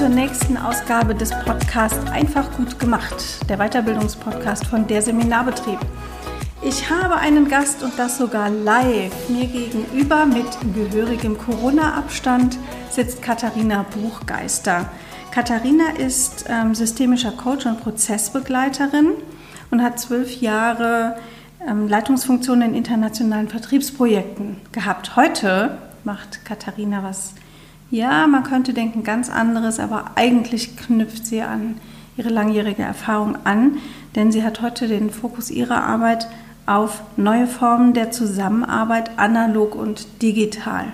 Zur nächsten Ausgabe des Podcasts Einfach gut gemacht, der Weiterbildungspodcast von der Seminarbetrieb. Ich habe einen Gast und das sogar live. Mir gegenüber mit gehörigem Corona-Abstand sitzt Katharina Buchgeister. Katharina ist ähm, systemischer Coach und Prozessbegleiterin und hat zwölf Jahre ähm, Leitungsfunktionen in internationalen Vertriebsprojekten gehabt. Heute macht Katharina was ja, man könnte denken ganz anderes, aber eigentlich knüpft sie an ihre langjährige Erfahrung an, denn sie hat heute den Fokus ihrer Arbeit auf neue Formen der Zusammenarbeit, analog und digital.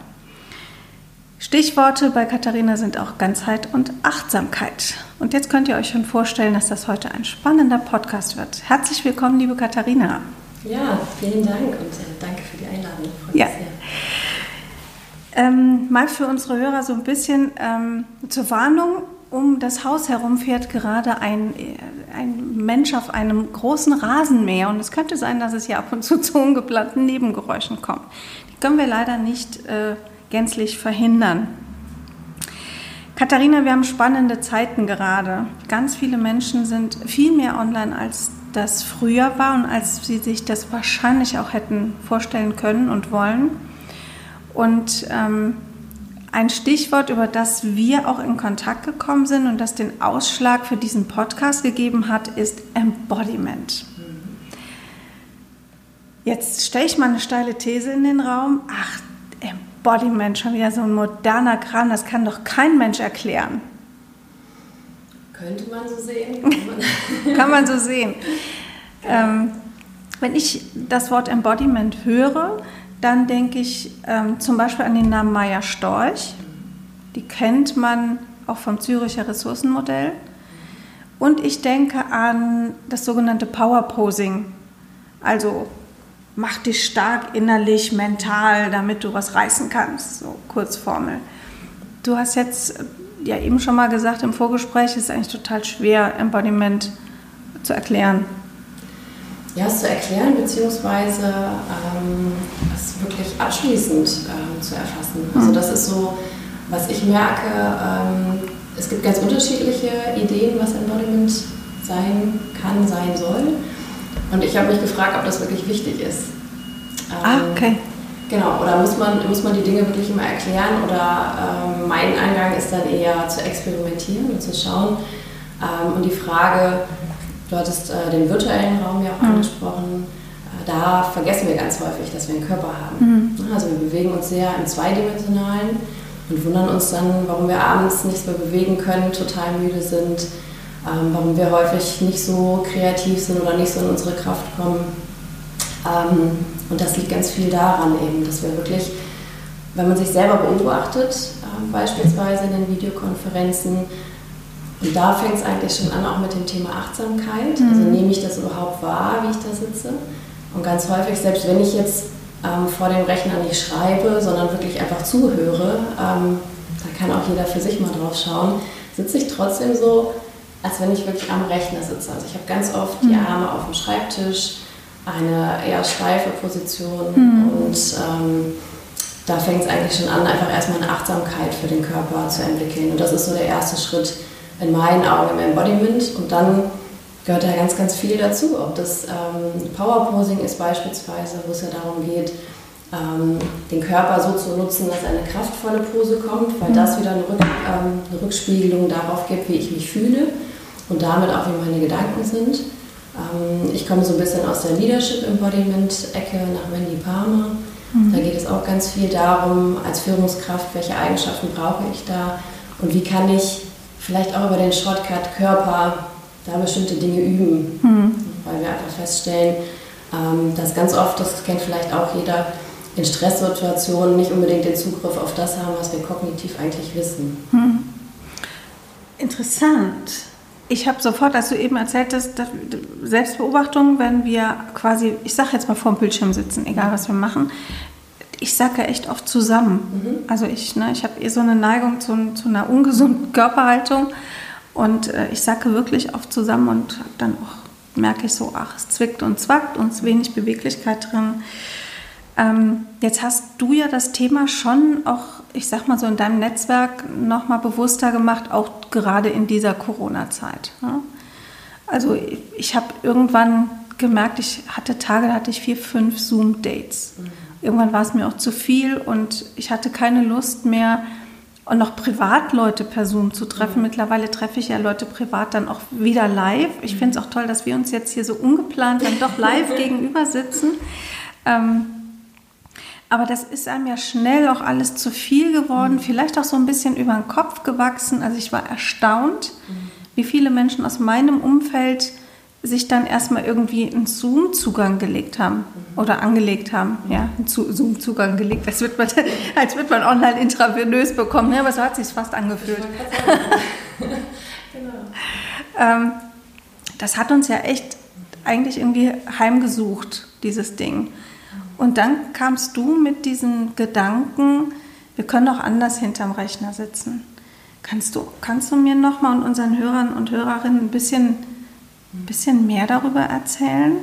Stichworte bei Katharina sind auch Ganzheit und Achtsamkeit. Und jetzt könnt ihr euch schon vorstellen, dass das heute ein spannender Podcast wird. Herzlich willkommen, liebe Katharina. Ja, vielen Dank und äh, danke für die Einladung. Ja. Sehr. Ähm, mal für unsere Hörer so ein bisschen ähm, zur Warnung. Um das Haus herum fährt gerade ein, äh, ein Mensch auf einem großen Rasenmäher und es könnte sein, dass es hier ab und zu zu ungeplanten Nebengeräuschen kommt. Die können wir leider nicht äh, gänzlich verhindern. Katharina, wir haben spannende Zeiten gerade. Ganz viele Menschen sind viel mehr online, als das früher war und als sie sich das wahrscheinlich auch hätten vorstellen können und wollen. Und ähm, ein Stichwort, über das wir auch in Kontakt gekommen sind und das den Ausschlag für diesen Podcast gegeben hat, ist Embodiment. Jetzt stelle ich mal eine steile These in den Raum. Ach, Embodiment, schon wieder so ein moderner Kram, das kann doch kein Mensch erklären. Könnte man so sehen. kann man so sehen. Ähm, wenn ich das Wort Embodiment höre, dann denke ich ähm, zum Beispiel an den Namen Maya Storch. Die kennt man auch vom Züricher Ressourcenmodell. Und ich denke an das sogenannte Power Posing. Also mach dich stark innerlich, mental, damit du was reißen kannst. So Kurzformel. Du hast jetzt ja eben schon mal gesagt im Vorgespräch, es ist eigentlich total schwer, Embodiment zu erklären ja, es zu erklären, beziehungsweise ähm, es wirklich abschließend ähm, zu erfassen. Also mhm. das ist so, was ich merke, ähm, es gibt ganz unterschiedliche Ideen, was Embodiment sein kann, sein soll. Und ich habe mich gefragt, ob das wirklich wichtig ist. ah, ähm, okay. Genau, oder muss man, muss man die Dinge wirklich immer erklären? Oder ähm, mein Eingang ist dann eher zu experimentieren und zu schauen. Ähm, und die Frage, Du hattest äh, den virtuellen Raum ja auch mhm. angesprochen. Äh, da vergessen wir ganz häufig, dass wir einen Körper haben. Mhm. Also wir bewegen uns sehr im Zweidimensionalen und wundern uns dann, warum wir abends nichts mehr bewegen können, total müde sind, ähm, warum wir häufig nicht so kreativ sind oder nicht so in unsere Kraft kommen. Ähm, und das liegt ganz viel daran eben, dass wir wirklich, wenn man sich selber beobachtet, äh, beispielsweise in den Videokonferenzen, und da fängt es eigentlich schon an, auch mit dem Thema Achtsamkeit. Mhm. Also nehme ich das überhaupt wahr, wie ich da sitze? Und ganz häufig, selbst wenn ich jetzt ähm, vor dem Rechner nicht schreibe, sondern wirklich einfach zuhöre, ähm, da kann auch jeder für sich mal drauf schauen, sitze ich trotzdem so, als wenn ich wirklich am Rechner sitze. Also ich habe ganz oft mhm. die Arme auf dem Schreibtisch, eine eher steife Position mhm. und ähm, da fängt es eigentlich schon an, einfach erstmal eine Achtsamkeit für den Körper zu entwickeln. Und das ist so der erste Schritt, in meinen Augen im Embodiment. Und dann gehört da ganz, ganz viel dazu. Ob das ähm, Power Posing ist beispielsweise, wo es ja darum geht, ähm, den Körper so zu nutzen, dass eine kraftvolle Pose kommt, weil mhm. das wieder eine, Rück, ähm, eine, Rückspiegelung darauf gibt, wie ich mich fühle und damit auch, wie meine Gedanken sind. Ähm, ich komme so ein bisschen aus der Leadership Embodiment-Ecke nach Wendy Palmer. Mhm. Da geht es auch ganz viel darum, als Führungskraft, welche Eigenschaften brauche ich da und wie kann ich vielleicht auch über den Shortcut Körper da bestimmte Dinge üben, mhm. weil wir einfach feststellen, ähm, dass ganz oft, das kennt vielleicht auch jeder, in Stresssituationen nicht unbedingt den Zugriff auf das haben, was wir kognitiv eigentlich wissen. Mhm. Interessant. ich habe sofort, als du eben erzählt hast, Selbstbeobachtung, wenn wir quasi, ich sage jetzt mal vor dem Bildschirm sitzen, egal was wir machen, ich sacke echt oft zusammen. Mhm. Also ich, ne, ich habe eh so eine Neigung zu, zu einer ungesunden Körperhaltung und äh, ich sacke wirklich oft zusammen und dann auch merke ich so, ach, es zwickt und zwackt und es ist wenig Beweglichkeit drin. Ähm, jetzt hast du ja das Thema schon auch, ich sag mal so in deinem Netzwerk noch mal bewusster gemacht, auch gerade in dieser Corona-Zeit. Ne? Also ich, ich habe irgendwann gemerkt, ich hatte Tage, da hatte ich vier, fünf Zoom-Dates. Mhm. Irgendwann war es mir auch zu viel und ich hatte keine Lust mehr, und noch Privatleute per Zoom zu treffen. Mhm. Mittlerweile treffe ich ja Leute privat dann auch wieder live. Ich mhm. finde es auch toll, dass wir uns jetzt hier so ungeplant dann doch live gegenüber sitzen. Ähm, aber das ist einem ja schnell auch alles zu viel geworden, mhm. vielleicht auch so ein bisschen über den Kopf gewachsen. Also ich war erstaunt, mhm. wie viele Menschen aus meinem Umfeld sich dann erstmal irgendwie einen Zoom-Zugang gelegt haben mhm. oder angelegt haben. Ja, einen Zoom-Zugang gelegt. Das wird man, als wird man online intravenös bekommen. Ja, aber so hat es sich fast angefühlt. genau. ähm, das hat uns ja echt eigentlich irgendwie heimgesucht, dieses Ding. Und dann kamst du mit diesen Gedanken, wir können auch anders hinterm Rechner sitzen. Kannst du, kannst du mir nochmal und unseren Hörern und Hörerinnen ein bisschen, ein bisschen mehr darüber erzählen?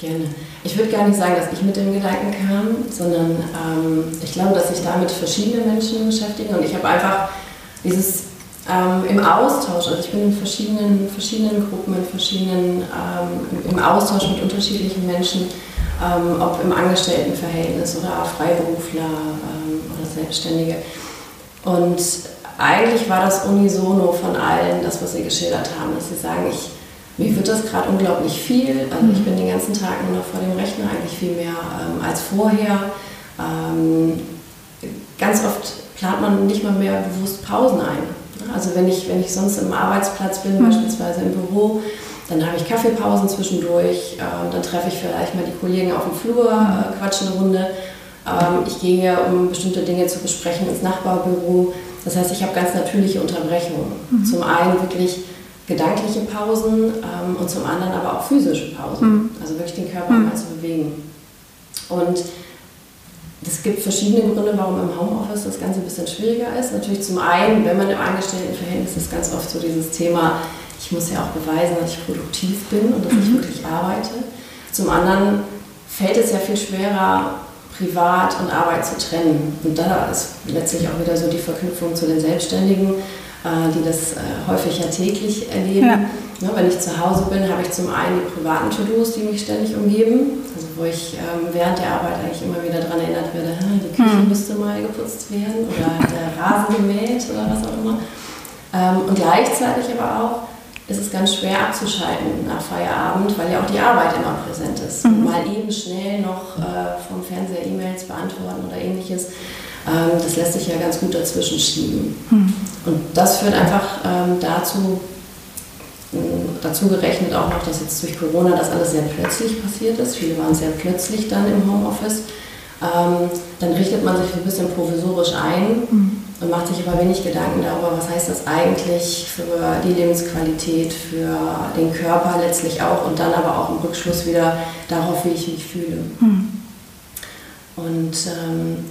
Gerne. Ich würde gar nicht sagen, dass ich mit dem Gedanken kam, sondern ähm, ich glaube, dass sich damit verschiedene Menschen beschäftigen und ich habe einfach dieses ähm, im Austausch, also ich bin in verschiedenen, verschiedenen Gruppen, in verschiedenen, ähm, im Austausch mit unterschiedlichen Menschen ähm, ob im Angestelltenverhältnis oder Freiberufler ähm, oder Selbstständige. Und eigentlich war das unisono von allen, das, was sie geschildert haben, dass sie sagen, ich, mir wird das gerade unglaublich viel. Also ich mhm. bin den ganzen Tag nur noch vor dem Rechner, eigentlich viel mehr ähm, als vorher. Ähm, ganz oft plant man nicht mal mehr bewusst Pausen ein. Also wenn ich, wenn ich sonst im Arbeitsplatz bin, mhm. beispielsweise im Büro, dann habe ich Kaffeepausen zwischendurch, äh, dann treffe ich vielleicht mal die Kollegen auf dem Flur, äh, quatsche eine Runde. Ähm, ich gehe, um bestimmte Dinge zu besprechen, ins Nachbarbüro. Das heißt, ich habe ganz natürliche Unterbrechungen. Mhm. Zum einen wirklich gedankliche Pausen ähm, und zum anderen aber auch physische Pausen. Mhm. Also wirklich den Körper mhm. mal zu bewegen. Und es gibt verschiedene Gründe, warum im Homeoffice das Ganze ein bisschen schwieriger ist. Natürlich zum einen, wenn man im Angestelltenverhältnis ist, ganz oft so dieses Thema, ich muss ja auch beweisen, dass ich produktiv bin und dass mhm. ich wirklich arbeite. Zum anderen fällt es ja viel schwerer, Privat und Arbeit zu trennen. Und da ist letztlich auch wieder so die Verknüpfung zu den Selbstständigen, die das äh, häufig ja täglich erleben. Ja. Ja, wenn ich zu Hause bin, habe ich zum einen die privaten To-Dos, die mich ständig umgeben, also wo ich ähm, während der Arbeit eigentlich immer wieder daran erinnert werde, die Küche mhm. müsste mal geputzt werden oder der Rasen gemäht oder was auch immer. Ähm, und gleichzeitig aber auch ist es ganz schwer abzuschalten nach Feierabend, weil ja auch die Arbeit immer präsent ist. Mhm. Mal eben schnell noch äh, vom Fernseher E-Mails beantworten oder ähnliches, ähm, das lässt sich ja ganz gut dazwischen schieben. Mhm. Und das führt einfach ähm, dazu, äh, dazu gerechnet auch noch, dass jetzt durch Corona das alles sehr plötzlich passiert ist. Viele waren sehr plötzlich dann im Homeoffice. Ähm, dann richtet man sich ein bisschen provisorisch ein. Mhm und macht sich aber wenig Gedanken darüber, was heißt das eigentlich für die Lebensqualität, für den Körper letztlich auch und dann aber auch im Rückschluss wieder darauf, wie ich mich fühle. Mhm. Und ähm,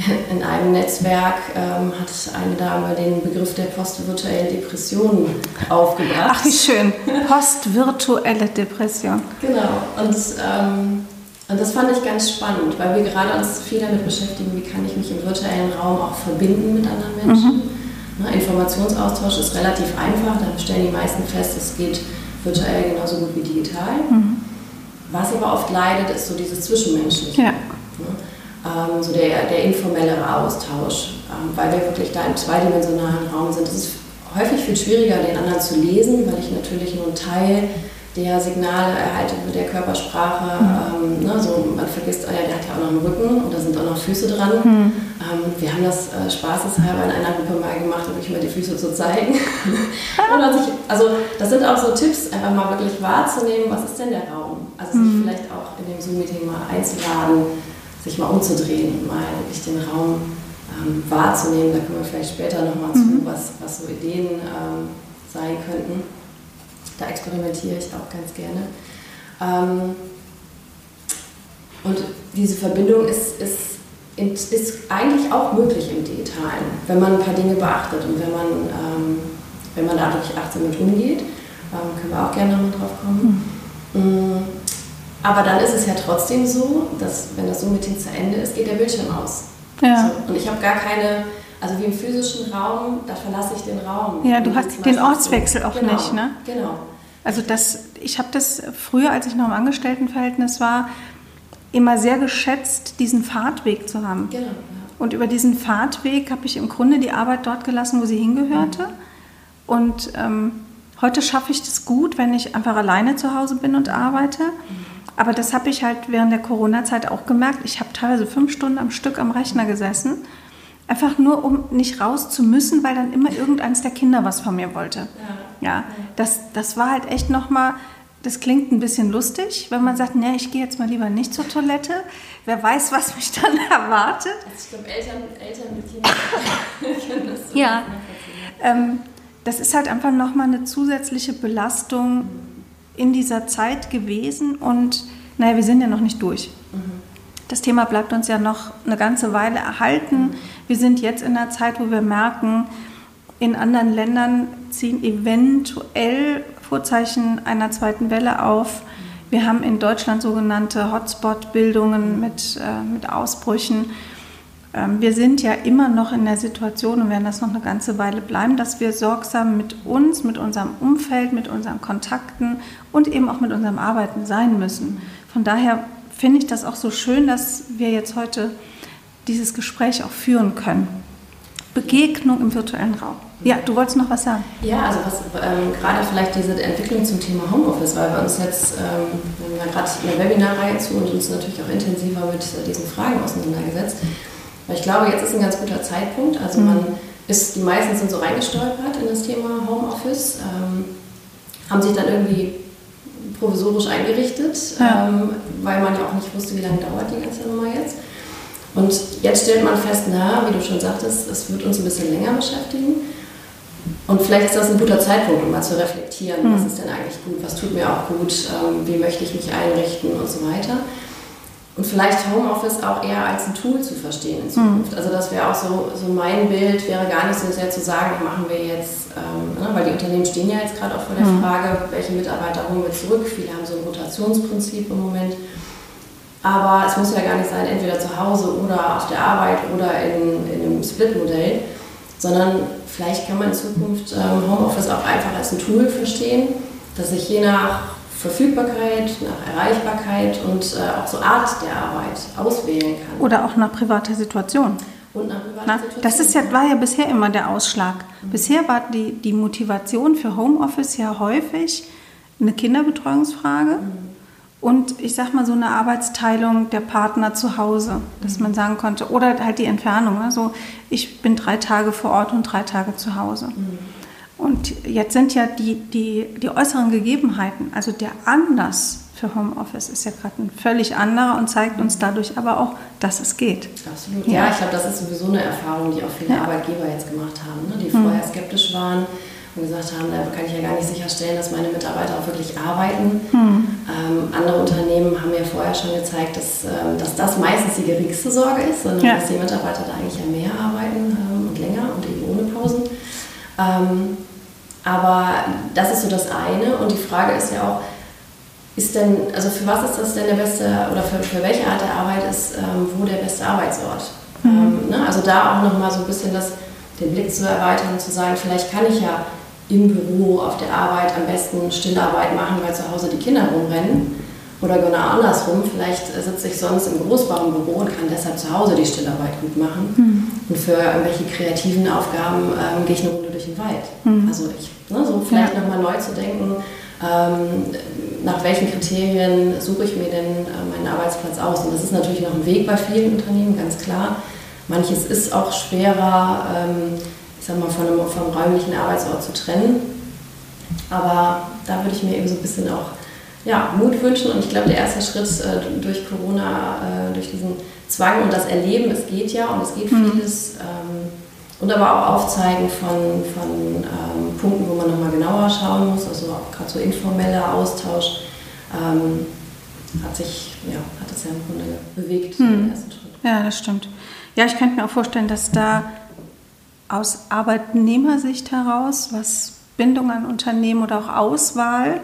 in einem Netzwerk ähm, hat eine Dame den Begriff der postvirtuellen Depression aufgebracht. Ach, wie schön. Postvirtuelle Depression. Genau. Und ähm, und das fand ich ganz spannend, weil wir gerade uns viel damit beschäftigen, wie kann ich mich im virtuellen Raum auch verbinden mit anderen Menschen. Mhm. Ne, Informationsaustausch ist relativ einfach, da stellen die meisten fest, es geht virtuell genauso gut wie digital. Mhm. Was aber oft leidet, ist so dieses Zwischenmenschliche. Ja. Ne? Ähm, so der, der informellere Austausch, ähm, weil wir wirklich da im zweidimensionalen Raum sind. Es ist häufig viel schwieriger, den anderen zu lesen, weil ich natürlich nur einen Teil der Signale erhalten mit der Körpersprache. Mhm. Ähm, ne, so, man vergisst, oh ja, der hat ja auch noch einen Rücken und da sind auch noch Füße dran. Mhm. Ähm, wir haben das äh, spaßeshalber in einer Gruppe mal gemacht, um wirklich mal die Füße zu zeigen. sich, also das sind auch so Tipps, einfach mal wirklich wahrzunehmen, was ist denn der Raum? Also sich mhm. vielleicht auch in dem Zoom-Meeting mal einzuladen, sich mal umzudrehen und mal wirklich den Raum ähm, wahrzunehmen. Da kommen wir vielleicht später nochmal zu, mhm. was, was so Ideen ähm, sein könnten. da experimentiere ich auch ganz gerne. Ähm, und diese Verbindung ist, ist, ist eigentlich auch möglich im Digitalen, wenn man ein paar Dinge beachtet und wenn man, ähm, wenn man dadurch achtsam mit umgeht. Ähm, können wir auch gerne nochmal drauf kommen. Mhm. Aber dann ist es ja trotzdem so, dass wenn das Zoom-Meeting zu Ende ist, geht der Bildschirm aus. Ja. So, und ich habe gar keine, also wie im physischen Raum, da verlasse ich den Raum. Ja, du hast den Ortswechsel so. auch genau, nicht, ne? Genau. Also das, ich habe das früher, als ich noch im Angestelltenverhältnis war, immer sehr geschätzt, diesen Fahrtweg zu haben. Genau. Ja. Und über diesen Fahrtweg habe ich im Grunde die Arbeit dort gelassen, wo sie hingehörte. Und ähm, heute schaffe ich das gut, wenn ich einfach alleine zu Hause bin und arbeite. Mhm. Aber das habe ich halt während der Corona-Zeit auch gemerkt. Ich habe teilweise fünf Stunden am Stück am Rechner gesessen. Einfach nur, um nicht raus zu müssen, weil dann immer irgendeins der Kinder was von mir wollte. Ja, ja das, das war halt echt nochmal, das klingt ein bisschen lustig, wenn man sagt, nee, ich gehe jetzt mal lieber nicht zur Toilette. Wer weiß, was mich dann erwartet. Also ich glaube, Eltern, Eltern mit Kindern können das so Ja, ähm, das ist halt einfach nochmal eine zusätzliche Belastung in dieser Zeit gewesen und naja, wir sind ja noch nicht durch. Das Thema bleibt uns ja noch eine ganze Weile erhalten. Wir sind jetzt in einer Zeit, wo wir merken, in anderen Ländern ziehen eventuell Vorzeichen einer zweiten Welle auf. Wir haben in Deutschland sogenannte Hotspot-Bildungen mit, äh, mit Ausbrüchen. Ähm, wir sind ja immer noch in der Situation und werden das noch eine ganze Weile bleiben, dass wir sorgsam mit uns, mit unserem Umfeld, mit unseren Kontakten und eben auch mit unserem Arbeiten sein müssen. Von daher finde ich das auch so schön, dass wir jetzt heute dieses Gespräch auch führen können. Begegnung im virtuellen Raum. Ja, du wolltest noch was sagen. Ja, also was, ähm, gerade vielleicht diese Entwicklung zum Thema Homeoffice, weil wir uns jetzt, ähm, wir haben ja gerade eine Webinarreihe zu und uns natürlich auch intensiver mit äh, diesen Fragen auseinandergesetzt. Weil ich glaube, jetzt ist ein ganz guter Zeitpunkt. Also mhm. man ist, die meisten sind so reingestolpert in das Thema Homeoffice, ähm, haben sich dann irgendwie provisorisch eingerichtet, ja. ähm, weil man ja auch nicht wusste, wie lange dauert die ganze Nummer jetzt. Und jetzt stellt man fest, na, wie du schon sagtest, es wird uns ein bisschen länger beschäftigen. Und vielleicht ist das ein guter Zeitpunkt, um mal zu reflektieren, mhm. was ist denn eigentlich gut, was tut mir auch gut, ähm, wie möchte ich mich einrichten und so weiter und vielleicht Homeoffice auch eher als ein Tool zu verstehen in Zukunft. Mhm. Also das wäre auch so, so mein Bild, wäre gar nicht so sehr zu sagen, machen wir jetzt, ähm, ne, weil die Unternehmen stehen ja jetzt gerade auch vor der mhm. Frage, welche Mitarbeiter holen wir zurück. Viele haben so ein Rotationsprinzip im Moment. Aber es muss ja gar nicht sein, entweder zu Hause oder auf der Arbeit oder in, in einem Split-Modell, sondern vielleicht kann man in Zukunft ähm, Homeoffice auch einfach als ein Tool verstehen, dass ich je nach Verfügbarkeit, nach Erreichbarkeit und äh, auch so Art der Arbeit auswählen kann. Oder auch nach privater Situation. Und nach privater Na, Situation. Das ist ja, war ja bisher immer der Ausschlag. Mhm. Bisher war die, die Motivation für Homeoffice ja häufig eine Kinderbetreuungsfrage. Mhm. Und ich sag mal so eine Arbeitsteilung der Partner zu Hause, dass mhm. man sagen konnte, oder halt die Entfernung. Also ich bin drei Tage vor Ort und drei Tage zu Hause. Mhm. Und jetzt sind ja die, die, die äußeren Gegebenheiten, also der Anlass für Homeoffice ist ja gerade ein völlig anderer und zeigt uns dadurch aber auch, dass es geht. Absolut. Ja, ja ich glaube, das ist sowieso eine Erfahrung, die auch viele ja. Arbeitgeber jetzt gemacht haben, ne? die vorher mhm. skeptisch waren und gesagt haben, da kann ich ja gar nicht sicherstellen, dass meine Mitarbeiter auch wirklich arbeiten. Mhm. Ähm, andere Unternehmen haben ja vorher schon gezeigt, dass, ähm, dass das meistens die geringste Sorge ist, sondern ja. dass die Mitarbeiter da eigentlich ja mehr arbeiten ähm, und länger und eben ohne Pausen. Aber das ist so das eine. Und die Frage ist ja auch, ist denn, also für was ist das denn der beste, oder für, für welche Art der Arbeit ist ähm, wo der beste Arbeitsort? Mhm. Ähm, ne? Also da auch nochmal so ein bisschen das, den Blick zu erweitern und zu sagen, vielleicht kann ich ja im Büro auf der Arbeit am besten Stillarbeit machen, weil zu Hause die Kinder rumrennen. Oder genau andersrum, vielleicht sitze ich sonst im Großbaumbüro und kann deshalb zu Hause die Stillarbeit gut machen. Mhm. Und für irgendwelche kreativen Aufgaben ähm, gehe ich eine Runde durch den Wald. Mhm. Also ich, ne, so vielleicht ja. nochmal neu zu denken, ähm, nach welchen Kriterien suche ich mir denn äh, meinen Arbeitsplatz aus. Und das ist natürlich noch ein Weg bei vielen Unternehmen, ganz klar. Manches ist auch schwerer, ähm, ich sag mal, von einem, vom räumlichen Arbeitsort zu trennen. Aber da würde ich mir eben so ein bisschen auch ja, Mut wünschen. Und ich glaube, der erste Schritt äh, durch Corona, äh, durch diesen Zwang und das Erleben, es geht ja und es geht mhm. vieles, ähm, und aber auch Aufzeigen von, von ähm, Punkten, wo man nochmal genauer schauen muss, also auch gerade so informeller Austausch, ähm, hat sich, ja, hat das ja im Grunde bewegt hm. im ersten Schritt. Ja, das stimmt. Ja, ich könnte mir auch vorstellen, dass da aus Arbeitnehmersicht heraus, was Bindung an Unternehmen oder auch Auswahl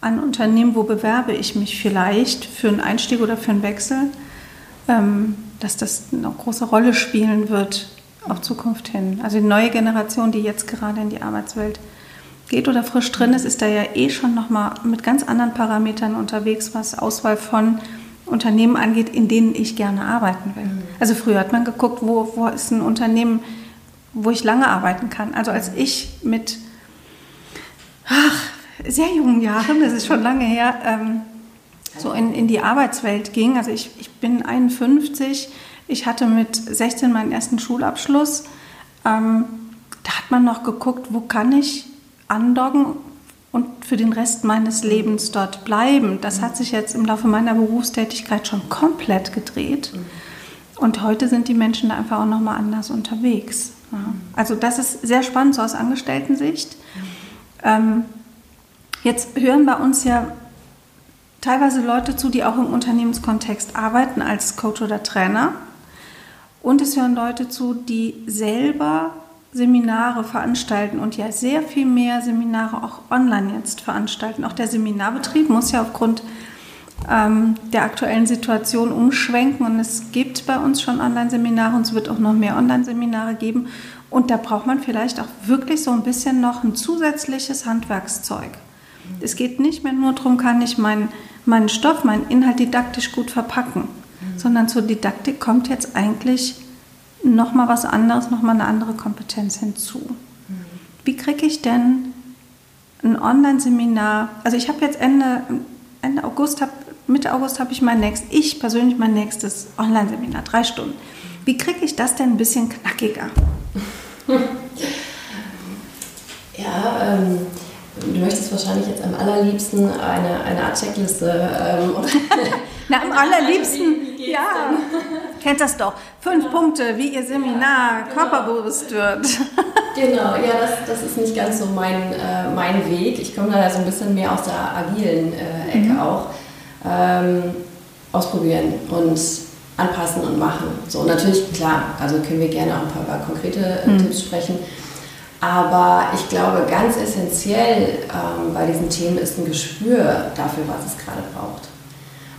an Unternehmen, wo bewerbe ich mich vielleicht für einen Einstieg oder für einen Wechsel, ähm, dass das eine große Rolle spielen wird auf Zukunft hin. Also die neue Generation, die jetzt gerade in die Arbeitswelt geht oder frisch drin ist, ist da ja eh schon nochmal mit ganz anderen Parametern unterwegs, was Auswahl von Unternehmen angeht, in denen ich gerne arbeiten will. Mhm. Also früher hat man geguckt, wo, wo ist ein Unternehmen, wo ich lange arbeiten kann. Also als ich mit ach, sehr jungen Jahren, das ist schon lange her, ähm, so in, in die Arbeitswelt ging, also ich, ich bin 51, ich hatte mit 16 meinen ersten Schulabschluss. Ähm, da hat man noch geguckt, wo kann ich andocken und für den Rest meines Lebens dort bleiben. Das hat sich jetzt im Laufe meiner Berufstätigkeit schon komplett gedreht. Und heute sind die Menschen da einfach auch nochmal anders unterwegs. Ja. Also das ist sehr spannend, so aus Angestellten-Sicht. Ähm, jetzt hören bei uns ja teilweise Leute zu, die auch im Unternehmenskontext arbeiten als Coach oder Trainer. Und es hören Leute zu, die selber Seminare veranstalten und ja sehr viel mehr Seminare auch online jetzt veranstalten. Auch der Seminarbetrieb muss ja aufgrund ähm, der aktuellen Situation umschwenken und es gibt bei uns schon Online-Seminare und es wird auch noch mehr Online-Seminare geben. Und da braucht man vielleicht auch wirklich so ein bisschen noch ein zusätzliches Handwerkszeug. Es geht nicht mehr nur darum, kann ich meinen, meinen Stoff, meinen Inhalt didaktisch gut verpacken, sondern zur Didaktik kommt jetzt eigentlich nochmal was anderes, nochmal eine andere Kompetenz hinzu. Wie kriege ich denn ein Online-Seminar? Also ich habe jetzt Ende, Ende August, hab, Mitte August habe ich mein nächstes, ich persönlich mein nächstes Online-Seminar, drei Stunden. Wie kriege ich das denn ein bisschen knackiger? Ja, ähm, du möchtest wahrscheinlich jetzt am allerliebsten eine, eine Art Checkliste. Ähm, Na, am allerliebsten, ja. Kennt das doch. Fünf ja. Punkte, wie Ihr Seminar genau. körperbewusst wird. Genau, ja, das, das ist nicht ganz so mein, äh, mein Weg. Ich komme da so ein bisschen mehr aus der agilen äh, Ecke mhm. auch. Ähm, ausprobieren und anpassen und machen. So, natürlich, klar, also können wir gerne auch ein paar, paar konkrete äh, mhm. Tipps sprechen. Aber ich glaube, ganz essentiell ähm, bei diesen Themen ist ein Gespür dafür, was es gerade braucht.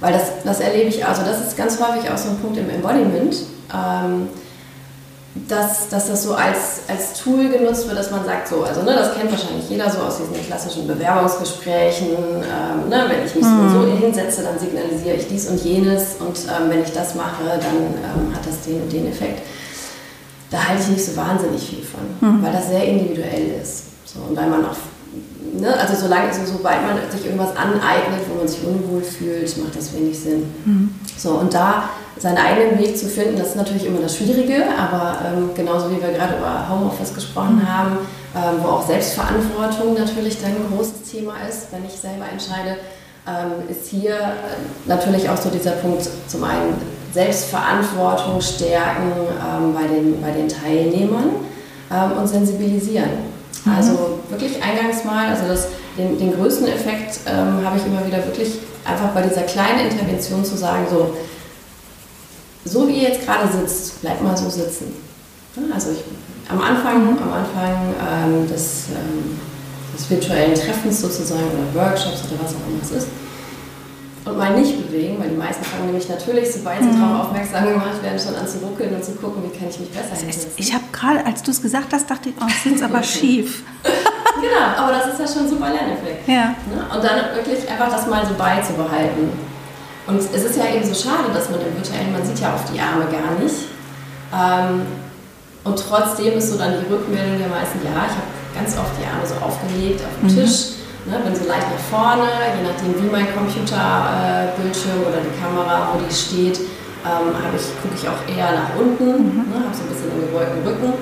Weil das, das erlebe ich, also das ist ganz häufig auch so ein Punkt im Embodiment, ähm, dass, dass das so als, als Tool genutzt wird, dass man sagt, so, also ne, das kennt wahrscheinlich jeder so aus diesen klassischen Bewerbungsgesprächen, ähm, ne, wenn ich mich mhm. so, hinsetze, dann signalisiere ich dies und jenes und ähm, wenn ich das mache, dann ähm, hat das den und den Effekt. Da halte ich nicht so wahnsinnig viel von, mhm. weil das sehr individuell ist. So, und weil man auch ne, also solange, also sobald man sich irgendwas aneignet, wo man sich unwohl fühlt, macht das wenig Sinn. Mhm. So, und da seinen eigenen Weg zu finden, das ist natürlich immer das Schwierige, aber ähm, genauso wie wir gerade über Homeoffice gesprochen mhm. haben, ähm, wo auch Selbstverantwortung natürlich dann ein großes Thema ist, wenn ich selber entscheide, ähm, ist hier äh, natürlich auch so dieser Punkt, zum einen Selbstverantwortung stärken ähm, bei, den, bei den Teilnehmern ähm, und sensibilisieren. Mhm. Also wirklich eingangs mal, also das, den, den größten Effekt ähm, habe ich immer wieder wirklich einfach bei dieser kleinen Intervention zu sagen, so, so wie ihr jetzt gerade sitzt, bleibt mal so sitzen. Also ich, am Anfang, mhm. am Anfang ähm, des, ähm, des virtuellen Treffens sozusagen oder Workshops oder was auch immer es ist, und mal nicht bewegen, weil die meisten fangen nämlich natürlich, sobald sie mhm. darauf aufmerksam gemacht werden, schon an zu ruckeln und zu gucken, wie kann ich mich besser hinsetzen. Ich habe gerade, als du es gesagt hast, dachte ich, oh, ich sitze aber schief. genau, aber das ist ja schon ein super Lerneffekt. Ja. Ne? Und dann wirklich einfach das mal so beizubehalten. Und es ist ja eben so schade, dass man im virtuellen, man sieht ja auf die Arme gar nicht. Ähm, und trotzdem ist so dann die Rückmeldung der meisten, ja, ich habe ganz oft die Arme so aufgelegt auf dem mhm. Tisch Ne, bin so leicht nach vorne, je nachdem wie mein Computerbildschirm äh, oder die Kamera, wo die steht, ähm, ich, gucke ich auch eher nach unten, mhm. ne, habe so ein bisschen einen gebeugten Rücken.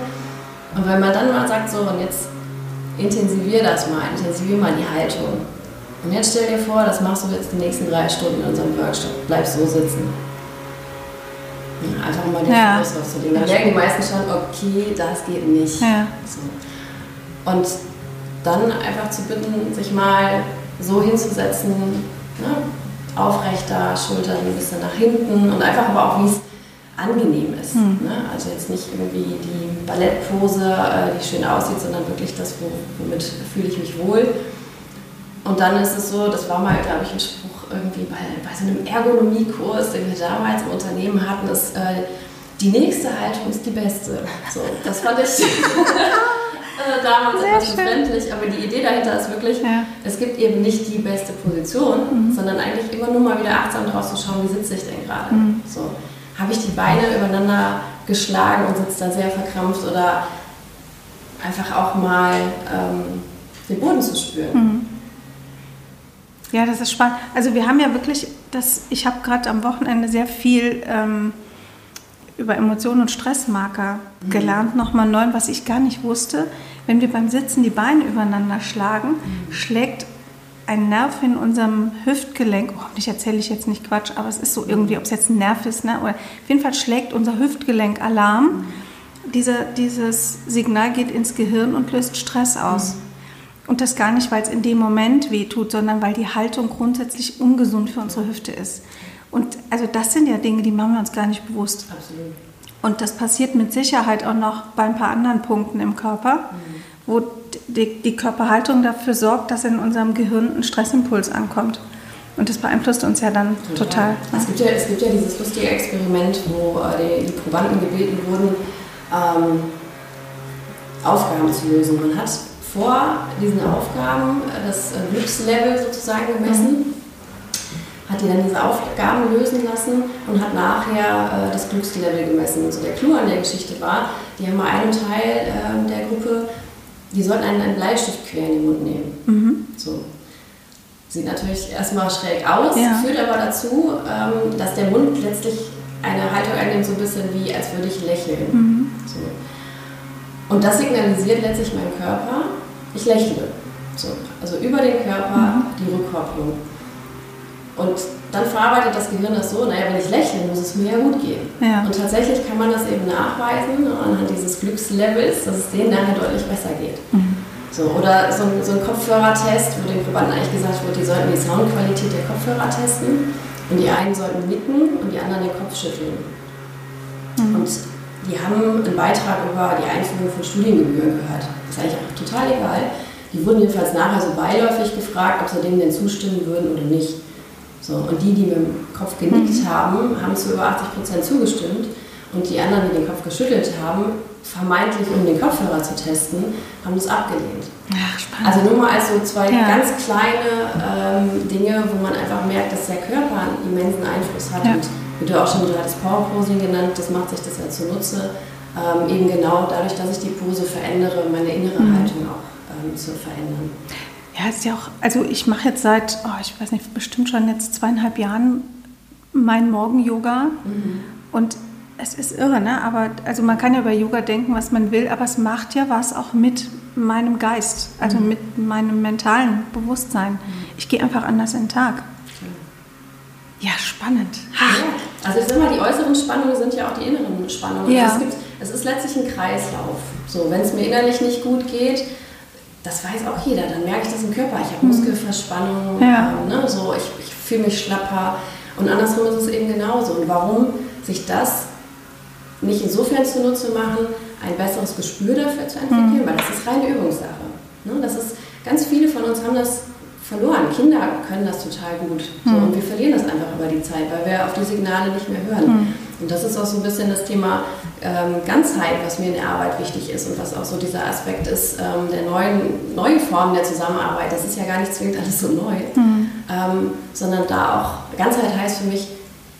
Und wenn man dann mal sagt, so und jetzt intensivier das mal, intensivier mal die Haltung. Und jetzt stell dir vor, das machst du jetzt die nächsten drei Stunden in unserem Workshop. Bleib so sitzen. Einfach mal den ja. Fokus aufzulegen. Dann merken die meisten schon, okay, das geht nicht. Ja. So. Und dann einfach zu bitten, sich mal so hinzusetzen, ne? aufrechter, Schultern ein bisschen nach hinten und einfach aber auch, wie es angenehm ist. Mhm. Ne? Also jetzt nicht irgendwie die Ballettpose, äh, die schön aussieht, sondern wirklich das, womit fühle ich mich wohl. Und dann ist es so, das war mal, glaube ich, ein Spruch irgendwie bei, bei so einem Ergonomiekurs, den wir damals im Unternehmen hatten, ist, äh, die nächste Haltung ist die beste. So, das fand ich äh, damals Sehr etwas befremdlich, aber die Idee dahinter ist wirklich, ja. es gibt eben nicht die beste Position, mhm. sondern eigentlich immer nur mal wieder achtsam draus zu schauen, wie sitze ich denn gerade. Mhm. So, habe ich die Beine übereinander geschlagen und sitze da sehr verkrampft oder einfach auch mal ähm, den Boden zu spüren. Mhm. Ja, das ist spannend. Also wir haben ja wirklich, das, ich habe gerade am Wochenende sehr viel ähm, über Emotionen und Stressmarker mhm. gelernt, nochmal neu, was ich gar nicht wusste. Wenn wir beim Sitzen die Beine übereinander schlagen, mhm. schlägt ein Nerv in unserem Hüftgelenk, oh, hoffentlich erzähle ich jetzt nicht Quatsch, aber es ist so irgendwie, ob es jetzt ein Nerv ist, ne? oder auf jeden Fall schlägt unser Hüftgelenk Alarm. Mhm. Diese, dieses Signal geht ins Gehirn und löst Stress aus. Mhm. Und das gar nicht, weil es in dem Moment wehtut, sondern weil die Haltung grundsätzlich ungesund für unsere Hüfte ist. Und also das sind ja Dinge, die machen wir uns gar nicht bewusst. Absolut. Und das passiert mit Sicherheit auch noch bei ein paar anderen Punkten im Körper, mhm. wo die, die, Körperhaltung dafür sorgt, dass in unserem Gehirn ein Stressimpuls ankommt. Und das beeinflusst uns ja dann total. total es, gibt ja, es gibt ja dieses lustige Experiment, wo äh, die, die Probanden gebeten wurden, ähm, Aufgaben zu lösen. Man hat vor diesen Aufgaben das äh, Glückslevel sozusagen gemessen, hat die dann diese Aufgaben lösen lassen und hat nachher äh, das Glückslevel gemessen. Und so der Clou an der Geschichte war, die haben mal einen Teil äh, der Gruppe, die sollten einen, einen Bleistift quer in den Mund nehmen. Mhm. So. Sieht natürlich erstmal schräg aus, ja. führt aber dazu, ähm, dass der Mund letztlich eine Haltung einnimmt, so ein bisschen wie, als würde ich lächeln. Mhm. So. Und das signalisiert letztlich meinem Körper, ich lächle. So, also über den Körper mhm. die Rückkopplung. Und dann verarbeitet das Gehirn das so, naja, wenn ich lächle, muss es mir ja gut gehen. Ja. Und tatsächlich kann man das eben nachweisen anhand dieses Glückslevels, dass es denen nachher deutlich besser geht. Mhm. So, oder so ein, so ein Kopfhörertest, wo den Probanden eigentlich gesagt wird, die sollten die Soundqualität der Kopfhörer testen. Und die einen sollten nicken und die anderen den Kopf schütteln. Mhm. Und die haben einen Beitrag über die Einführung von Studiengebühren gehört. Das ist eigentlich auch total egal. Die wurden jedenfalls nachher so beiläufig gefragt, ob sie denen denn zustimmen würden oder nicht. So, und die, die mit dem Kopf genickt mhm. haben, haben zu über 80 Prozent zugestimmt. Und die anderen, die den Kopf geschüttelt haben, vermeintlich um den Kopfhörer zu testen, haben das abgelehnt. Ach, spannend. Also nur mal als so zwei ja. ganz kleine ähm, Dinge, wo man einfach merkt, dass der Körper einen immensen Einfluss hat. Ja. Und wie du auch schon, du hattest Power Posing genannt, das macht sich das ja zunutze. Ähm, eben genau dadurch, dass ich die Pose verändere, meine innere mhm. Haltung auch ähm, zu verändern. Ja, ist ja auch, also ich mache jetzt seit, oh, ich weiß nicht, bestimmt schon jetzt zweieinhalb Jahren mein Morgen-Yoga. Mhm. Und es ist irre, ne? Aber also man kann ja über Yoga denken, was man will, aber es macht ja was auch mit meinem Geist, also mhm. mit meinem mentalen Bewusstsein. Mhm. Ich gehe einfach anders in den Tag. Ja, spannend. Ja. Also ich sag mal, die äußeren Spannungen sind ja auch die inneren Spannungen. Ja. Es, gibt, es ist letztlich ein Kreislauf. So, wenn es mir innerlich nicht gut geht, das weiß auch jeder, dann merke ich das im Körper. Ich habe mhm. Muskelverspannung, ja. ähm, ne, so, ich, ich fühle mich schlapper. Und andersrum ist es eben genauso. Und warum sich das nicht insofern zunutze machen, ein besseres Gespür dafür zu entwickeln, mhm. weil das ist reine Übungssache. Ne? Das ist, ganz viele von uns haben das verloren. Kinder können das total gut. So, mhm. Und wir verlieren das einfach über die Zeit, weil wir auf die Signale nicht mehr hören. Mhm. Und das ist auch so ein bisschen das Thema Ganzheit, was mir in der Arbeit wichtig ist und was auch so dieser Aspekt ist ähm, der neuen, neuen Form der Zusammenarbeit. Das ist ja gar nicht zwingend alles so neu, mhm. ähm, sondern da auch, Ganzheit heißt für mich,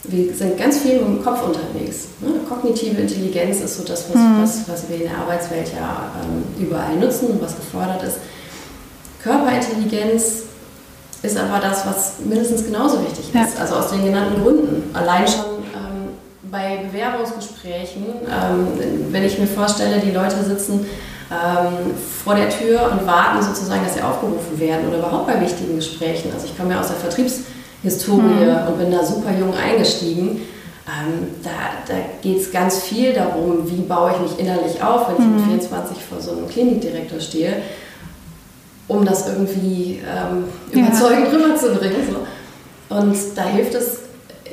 wir sind ganz viel im Kopf unterwegs. Ne? Kognitive Intelligenz ist so das, was, mhm. was, was wir in der Arbeitswelt ja ähm, überall nutzen und was gefordert ist. Körperintelligenz ist aber das, was mindestens genauso wichtig ist. Ja. Also aus den genannten Gründen. Allein schon ähm, bei Bewerbungsgesprächen, ähm, wenn ich mir vorstelle, die Leute sitzen ähm, vor der Tür und warten sozusagen, dass sie aufgerufen werden oder überhaupt bei wichtigen Gesprächen. Also ich komme ja aus der Vertriebshistorie mhm. und bin da super jung eingestiegen. Ähm, da da geht es ganz viel darum, wie baue ich mich innerlich auf, wenn ich mhm. mit 24 vor so einem Klinikdirektor stehe, um das irgendwie ähm, überzeugend ja. rüberzubringen. So. Und da hilft es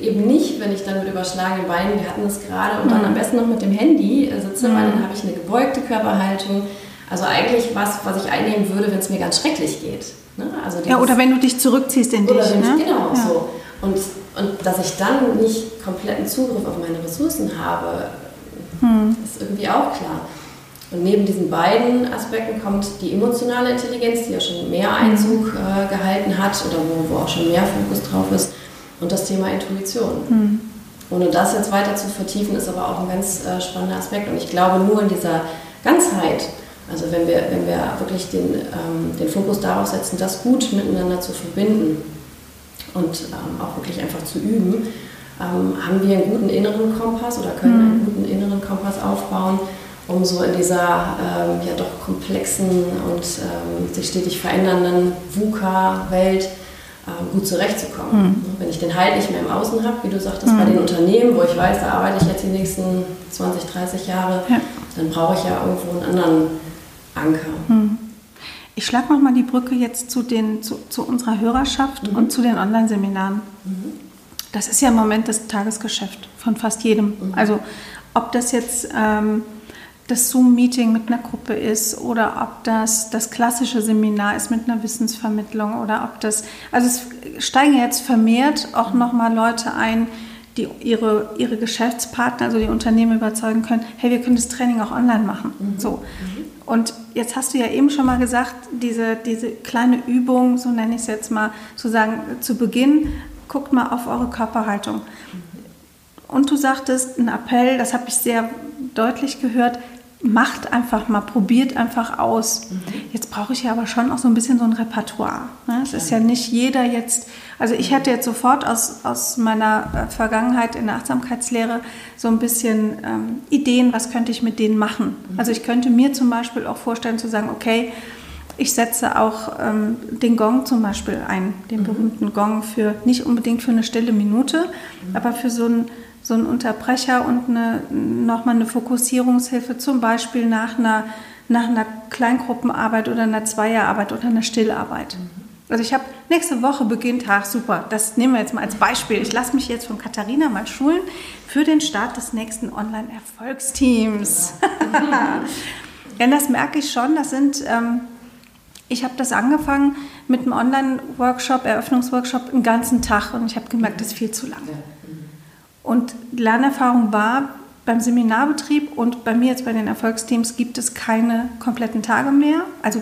eben nicht, wenn ich dann mit überschlagenen Beinen, wir hatten es gerade, und dann mhm. am besten noch mit dem Handy äh, sitze, weil dann habe ich eine gebeugte Körperhaltung. Also eigentlich was, was ich einnehmen würde, wenn es mir ganz schrecklich geht. Ne? Also ja, oder wenn du dich zurückziehst in dich. Ne? Genau, ja. so. Und, und dass ich dann nicht kompletten Zugriff auf meine Ressourcen habe, hm. ist irgendwie auch klar. Und neben diesen beiden Aspekten kommt die emotionale Intelligenz, die ja schon mehr Einzug hm. äh, gehalten hat oder wo, wo auch schon mehr Fokus drauf ist und das Thema Intuition. Mhm. Ohne das jetzt weiter zu vertiefen, ist aber auch ein ganz äh, spannender Aspekt. Und ich glaube, nur in dieser Ganzheit, also wenn wir, wenn wir wirklich den, ähm, den Fokus darauf setzen, das gut miteinander zu verbinden und ähm, auch wirklich einfach zu üben, ähm, haben wir einen guten inneren Kompass oder können mhm. einen guten inneren Kompass aufbauen, um so in dieser ähm, ja doch komplexen und ähm, sich stetig verändernden VUCA-Welt gut zurechtzukommen. Mhm. Wenn ich den Halt nicht mehr im Außen habe, wie du sagtest, mhm. bei den Unternehmen, wo ich weiß, da arbeite ich jetzt die nächsten 20, 30 Jahre, ja. dann brauche ich ja irgendwo einen anderen Anker. Mhm. Ich schlage nochmal die Brücke jetzt zu, den, zu, zu unserer Hörerschaft mhm. und zu den Online-Seminaren. Mhm. Das ist ja im Moment das Tagesgeschäft von fast jedem. Mhm. Also ob das jetzt ähm, das Zoom-Meeting mit einer Gruppe ist oder ob das das klassische Seminar ist mit einer Wissensvermittlung oder ob das, also es steigen jetzt vermehrt auch nochmal Leute ein, die ihre, ihre Geschäftspartner, also die Unternehmen überzeugen können, hey, wir können das Training auch online machen. Mhm. So. Mhm. Und jetzt hast du ja eben schon mal gesagt, diese, diese kleine Übung, so nenne ich es jetzt mal, zu sagen, zu Beginn, guckt mal auf eure Körperhaltung. Und du sagtest, ein Appell, das habe ich sehr deutlich gehört, macht einfach mal, probiert einfach aus. Mhm. Jetzt brauche ich ja aber schon auch so ein bisschen so ein Repertoire. Ne? Es ist ja nicht jeder jetzt, also ich hätte jetzt sofort aus, aus meiner äh, Vergangenheit in der Achtsamkeitslehre so ein bisschen ähm, Ideen, was könnte ich mit denen machen. Mhm. Also ich könnte mir zum Beispiel auch vorstellen zu sagen, okay, ich setze auch ähm, den Gong zum Beispiel ein, den mhm. berühmten Gong für nicht unbedingt für eine stille Minute, mhm. aber für so ein so ein Unterbrecher und eine, nochmal eine Fokussierungshilfe, zum Beispiel nach einer, nach einer Kleingruppenarbeit oder einer Zweierarbeit oder einer Stillarbeit. Mhm. Also ich habe nächste Woche beginnt, ach super, das nehmen wir jetzt mal als Beispiel. Ich lasse mich jetzt von Katharina mal schulen für den Start des nächsten Online-Erfolgsteams. Denn das merke ich schon, das sind, ähm, ich habe das angefangen mit einem Online-Workshop, Eröffnungsworkshop, einen ganzen Tag und ich habe gemerkt, das ist viel zu lang. Und Lernerfahrung war, beim Seminarbetrieb und bei mir jetzt bei den Erfolgsteams gibt es keine kompletten Tage mehr. Also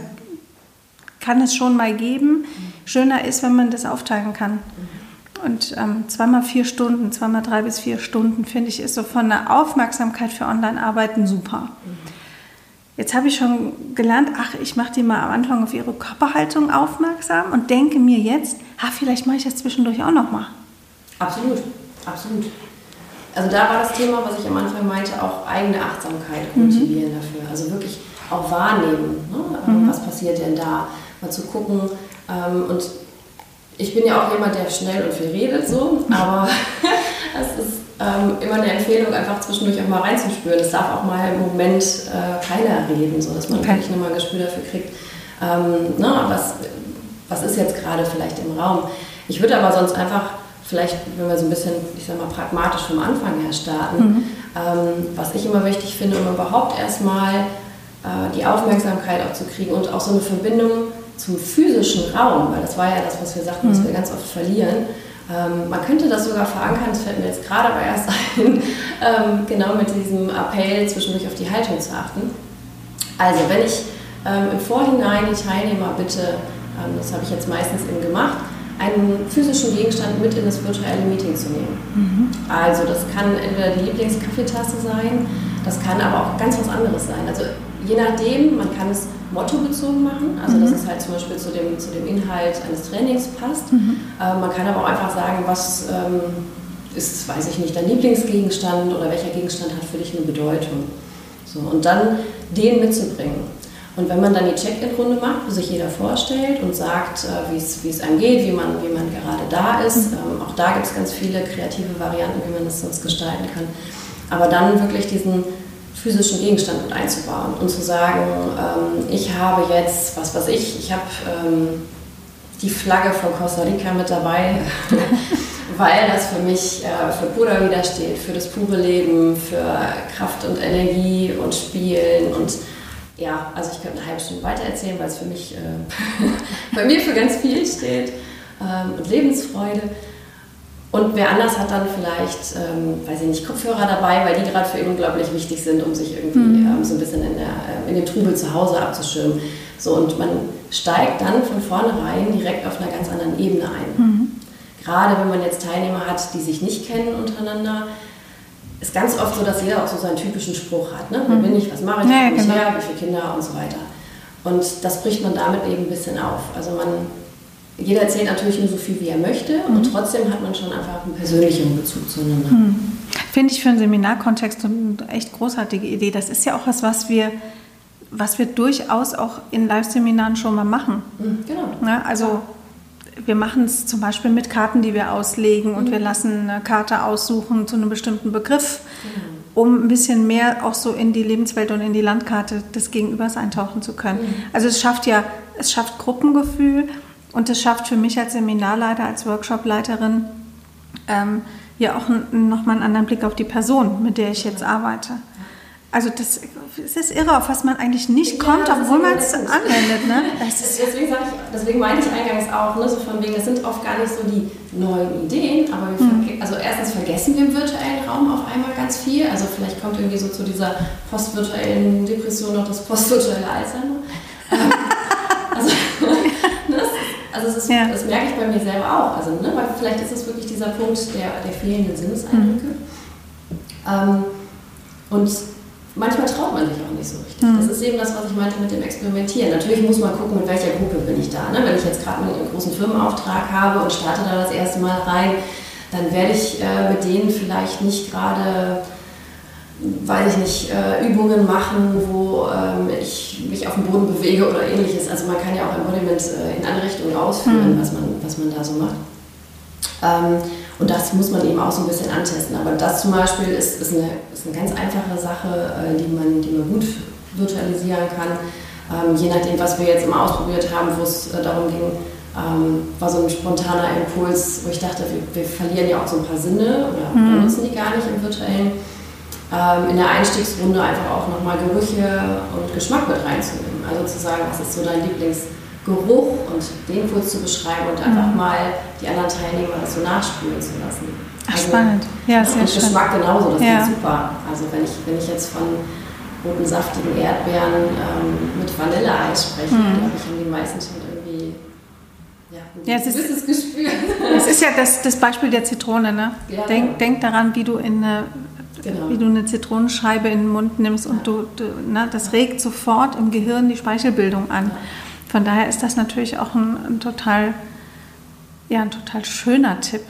kann es schon mal geben. Schöner ist, wenn man das aufteilen kann. Und ähm, zweimal vier Stunden, zweimal drei bis vier Stunden, finde ich, ist so von der Aufmerksamkeit für Online-Arbeiten super. Jetzt habe ich schon gelernt, ach, ich mache die mal am Anfang auf ihre Körperhaltung aufmerksam und denke mir jetzt, ach, vielleicht mache ich das zwischendurch auch noch mal. Absolut, absolut. Also da war das Thema, was ich am Anfang meinte, auch eigene Achtsamkeit kultivieren mhm. dafür. Also wirklich auch wahrnehmen, ne? Mhm. was passiert denn da, mal zu gucken. Ähm, und ich bin ja auch jemand, der schnell und viel redet, so, aber es ist ähm, immer eine Empfehlung, einfach zwischendurch auch mal reinzuspüren. Es darf auch mal im Moment äh, keiner reden, so dass man okay. wirklich nochmal ein Gespür dafür kriegt, ähm, na, was, was ist jetzt gerade vielleicht im Raum. Ich würde aber sonst einfach vielleicht, wenn wir so ein bisschen, ich sag mal, pragmatisch vom Anfang her starten, mhm. ähm, was ich immer wichtig finde, um überhaupt erstmal äh, die Aufmerksamkeit auch zu kriegen und auch so eine Verbindung zum physischen Raum, weil das war ja das, was wir sagten, mhm. was wir ganz oft verlieren. Ähm, man könnte das sogar verankern, das fällt mir jetzt gerade aber erst ein, ähm, genau mit diesem Appell, zwischendurch auf die Haltung zu achten. Also, wenn ich ähm, im Vorhinein die Teilnehmer bitte, ähm, das habe ich jetzt meistens eben gemacht, einen physischen Gegenstand mit in das virtuelle Meeting zu nehmen. Mhm. Also das kann entweder die Lieblingskaffeetasse sein, das kann aber auch ganz was anderes sein. Also je nachdem, man kann es mottobezogen machen, also mhm. dass es halt zum Beispiel zu dem, zu dem Inhalt eines Trainings passt. Mhm. Äh, man kann aber auch einfach sagen, was ähm, ist, weiß ich nicht, dein Lieblingsgegenstand oder welcher Gegenstand hat für dich eine Bedeutung. So, und dann den mitzubringen. Und wenn man dann die Check-in-Runde macht, wo sich jeder vorstellt und sagt, äh, wie es einem geht, wie man, wie man gerade da ist, mhm. ähm, auch da gibt es ganz viele kreative Varianten, wie man das sonst gestalten kann. Aber dann wirklich diesen physischen Gegenstand mit einzubauen und zu sagen, ähm, ich habe jetzt, was weiß ich, ich habe ähm, die Flagge von Costa Rica mit dabei, weil das für mich äh, für Buddha widersteht, für das pure Leben, für Kraft und Energie und Spielen und ja, also ich könnte eine halbe Stunde weiter erzählen, weil es für mich, äh, bei mir für ganz viel steht ähm, und Lebensfreude. Und wer anders hat dann vielleicht, ähm, weiß ich nicht, Kopfhörer dabei, weil die gerade für ihn unglaublich wichtig sind, um sich irgendwie mhm. ähm, so ein bisschen in, der, äh, in dem Trubel zu Hause abzuschirmen. So, und man steigt dann von vornherein direkt auf einer ganz anderen Ebene ein. Mhm. Gerade wenn man jetzt Teilnehmer hat, die sich nicht kennen untereinander, ist ganz oft so, dass jeder auch so seinen typischen Spruch hat. Ne? Wer mhm. bin ich, was mache ich, ja, wo genau. her, wie viele Kinder und so weiter. Und das bricht man damit eben ein bisschen auf. Also man, jeder erzählt natürlich nur so viel, wie er möchte mhm. und trotzdem hat man schon einfach einen persönlichen Bezug zueinander. Mhm. Finde ich für einen Seminarkontext eine echt großartige Idee. Das ist ja auch was, was wir, was wir durchaus auch in Live-Seminaren schon mal machen. Mhm, genau. Ja, also wir machen es zum Beispiel mit Karten, die wir auslegen und mhm. wir lassen eine Karte aussuchen zu einem bestimmten Begriff, mhm. um ein bisschen mehr auch so in die Lebenswelt und in die Landkarte des Gegenübers eintauchen zu können. Mhm. Also es schafft ja, es schafft Gruppengefühl und es schafft für mich als Seminarleiter, als Workshopleiterin ähm, ja auch nochmal einen anderen Blick auf die Person, mit der ich jetzt arbeite. Also das, es ist irre, auf was man eigentlich nicht ja, kommt, obwohl man es anwendet. Ne? deswegen, ich, deswegen meinte ich eingangs auch, ne, so von wegen, das sind oft gar nicht so die neuen Ideen, aber wir hm. also erstens vergessen wir im virtuellen Raum auf einmal ganz viel. Also vielleicht kommt irgendwie so zu dieser postvirtuellen Depression noch das postvirtuelle Alzheimer. Also, ne, das, also das, ist, ja. das, merke ich bei mir selber auch. Also, ne, weil vielleicht ist es wirklich dieser Punkt der, der fehlenden Sinneseindrücke. Hm. Ähm, und manchmal traut man sich auch nicht so richtig. Mhm. Das ist eben das, was ich meinte mit dem Experimentieren. Natürlich muss man gucken, mit welcher Gruppe bin ich da. Ne? Wenn ich jetzt gerade einen großen Firmenauftrag habe und starte da das erste Mal rein, dann werde ich äh, mit denen vielleicht nicht gerade, weiß ich nicht, äh, Übungen machen, wo ähm, ich mich auf dem Boden bewege oder ähnliches. Also man kann ja auch Embodiment äh, in andere Richtungen ausführen, mhm. was, man, was man da so macht. Ähm, und das muss man eben auch so ein bisschen antesten. Aber das zum Beispiel ist, ist, eine, ist eine ganz einfache Sache, äh, die, man, die man gut virtualisieren kann. Ähm, je nachdem, was wir jetzt immer ausprobiert haben, wo es äh, darum ging, ähm, war so ein spontaner Impuls, wo ich dachte, wir, wir verlieren ja auch so ein paar Sinne oder mhm. benutzen die gar nicht im virtuellen. Ähm, in der Einstiegsrunde einfach auch nochmal Gerüche und Geschmack mit reinzunehmen. Also zu sagen, was ist so dein Lieblings- Geruch und den kurz zu beschreiben und einfach mhm. mal die anderen Teilnehmer das so nachspüren zu lassen. Ach, also, spannend. Ja, sehr und schön. Geschmack genauso, das ja. ist super. Also wenn ich, wenn ich jetzt von roten, saftigen Erdbeeren ähm, mit Vanilleeis spreche, mhm. glaube ich, haben die meisten schon irgendwie ja, ein ja, es gewisses ist, Gespür. Es ist ja das, das Beispiel der Zitrone. Ne? Ja, denk, denk daran, wie du in eine Genau. wie du eine Zitronenscheibe in den Mund nimmst und du, du ne, das regt sofort im Gehirn die Speichelbildung an. Ja. Von daher ist das natürlich auch ein, ein total, ja, ein total schöner Tipp.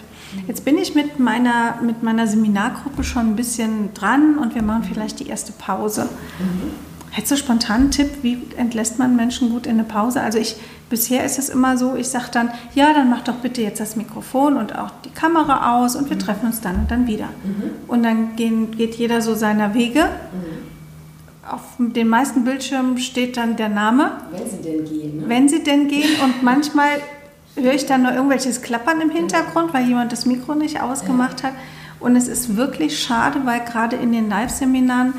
Jetzt bin ich mit meiner, mit meiner Seminargruppe schon ein bisschen dran und wir machen vielleicht die erste Pause. Mhm. Hättest du spontan einen Tipp, wie entlässt man Menschen gut in eine Pause? Also ich, bisher ist es immer so, ich sage dann, ja, dann mach doch bitte jetzt das Mikrofon und auch die Kamera aus und wir mhm. treffen uns dann und dann wieder. Mhm. Und dann gehen, geht jeder so seiner Wege. Mhm auf den meisten Bildschirmen steht dann der Name. Wenn sie denn gehen. Ne? Wenn sie denn gehen. Und manchmal höre ich dann nur irgendwelches Klappern im Hintergrund, weil jemand das Mikro nicht ausgemacht hat. Und es ist wirklich schade, weil gerade in den Live-Seminaren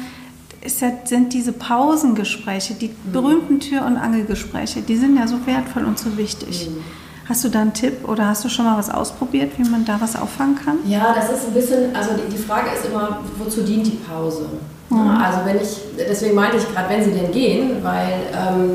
ja, sind diese Pausengespräche, die mhm. berühmten Tür- und Angelgespräche, die sind ja so wertvoll und so wichtig. Mhm. Hast du da einen Tipp oder hast du schon mal was ausprobiert, wie man da was auffangen kann? Ja, das ist ein bisschen, also die Frage ist immer, wozu dient die Pause? Mhm. Also wenn ich, deswegen meinte ich gerade, wenn sie denn gehen, weil ähm,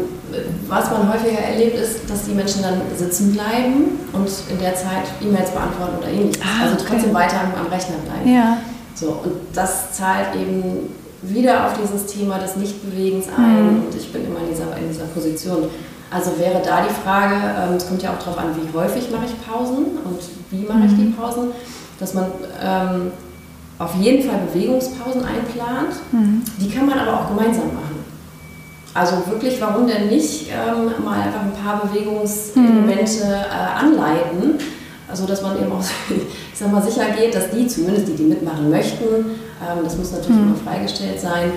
was man häufiger erlebt ist, dass die Menschen dann sitzen bleiben und in der Zeit E-Mails beantworten oder ähnliches. Ah, also trotzdem weiter am, Rechner bleiben. Ja. So, und das zahlt eben wieder auf dieses Thema des Nichtbewegens ein mhm. und ich bin immer in dieser, in dieser Position. Also wäre da die Frage, ähm, es kommt ja auch darauf an, wie häufig mache ich Pausen und wie mache ich die mhm. Pausen, dass man ähm, auf jeden Fall Bewegungspausen einplant. Mhm. Die kann man aber auch gemeinsam machen. Also wirklich, warum denn nicht ähm, mal einfach ein paar Bewegungselemente äh, anleiten, also dass man eben auch, ich sag mal, sicher geht, dass die, zumindest die, die mitmachen möchten, ähm, das muss natürlich mhm. immer freigestellt sein,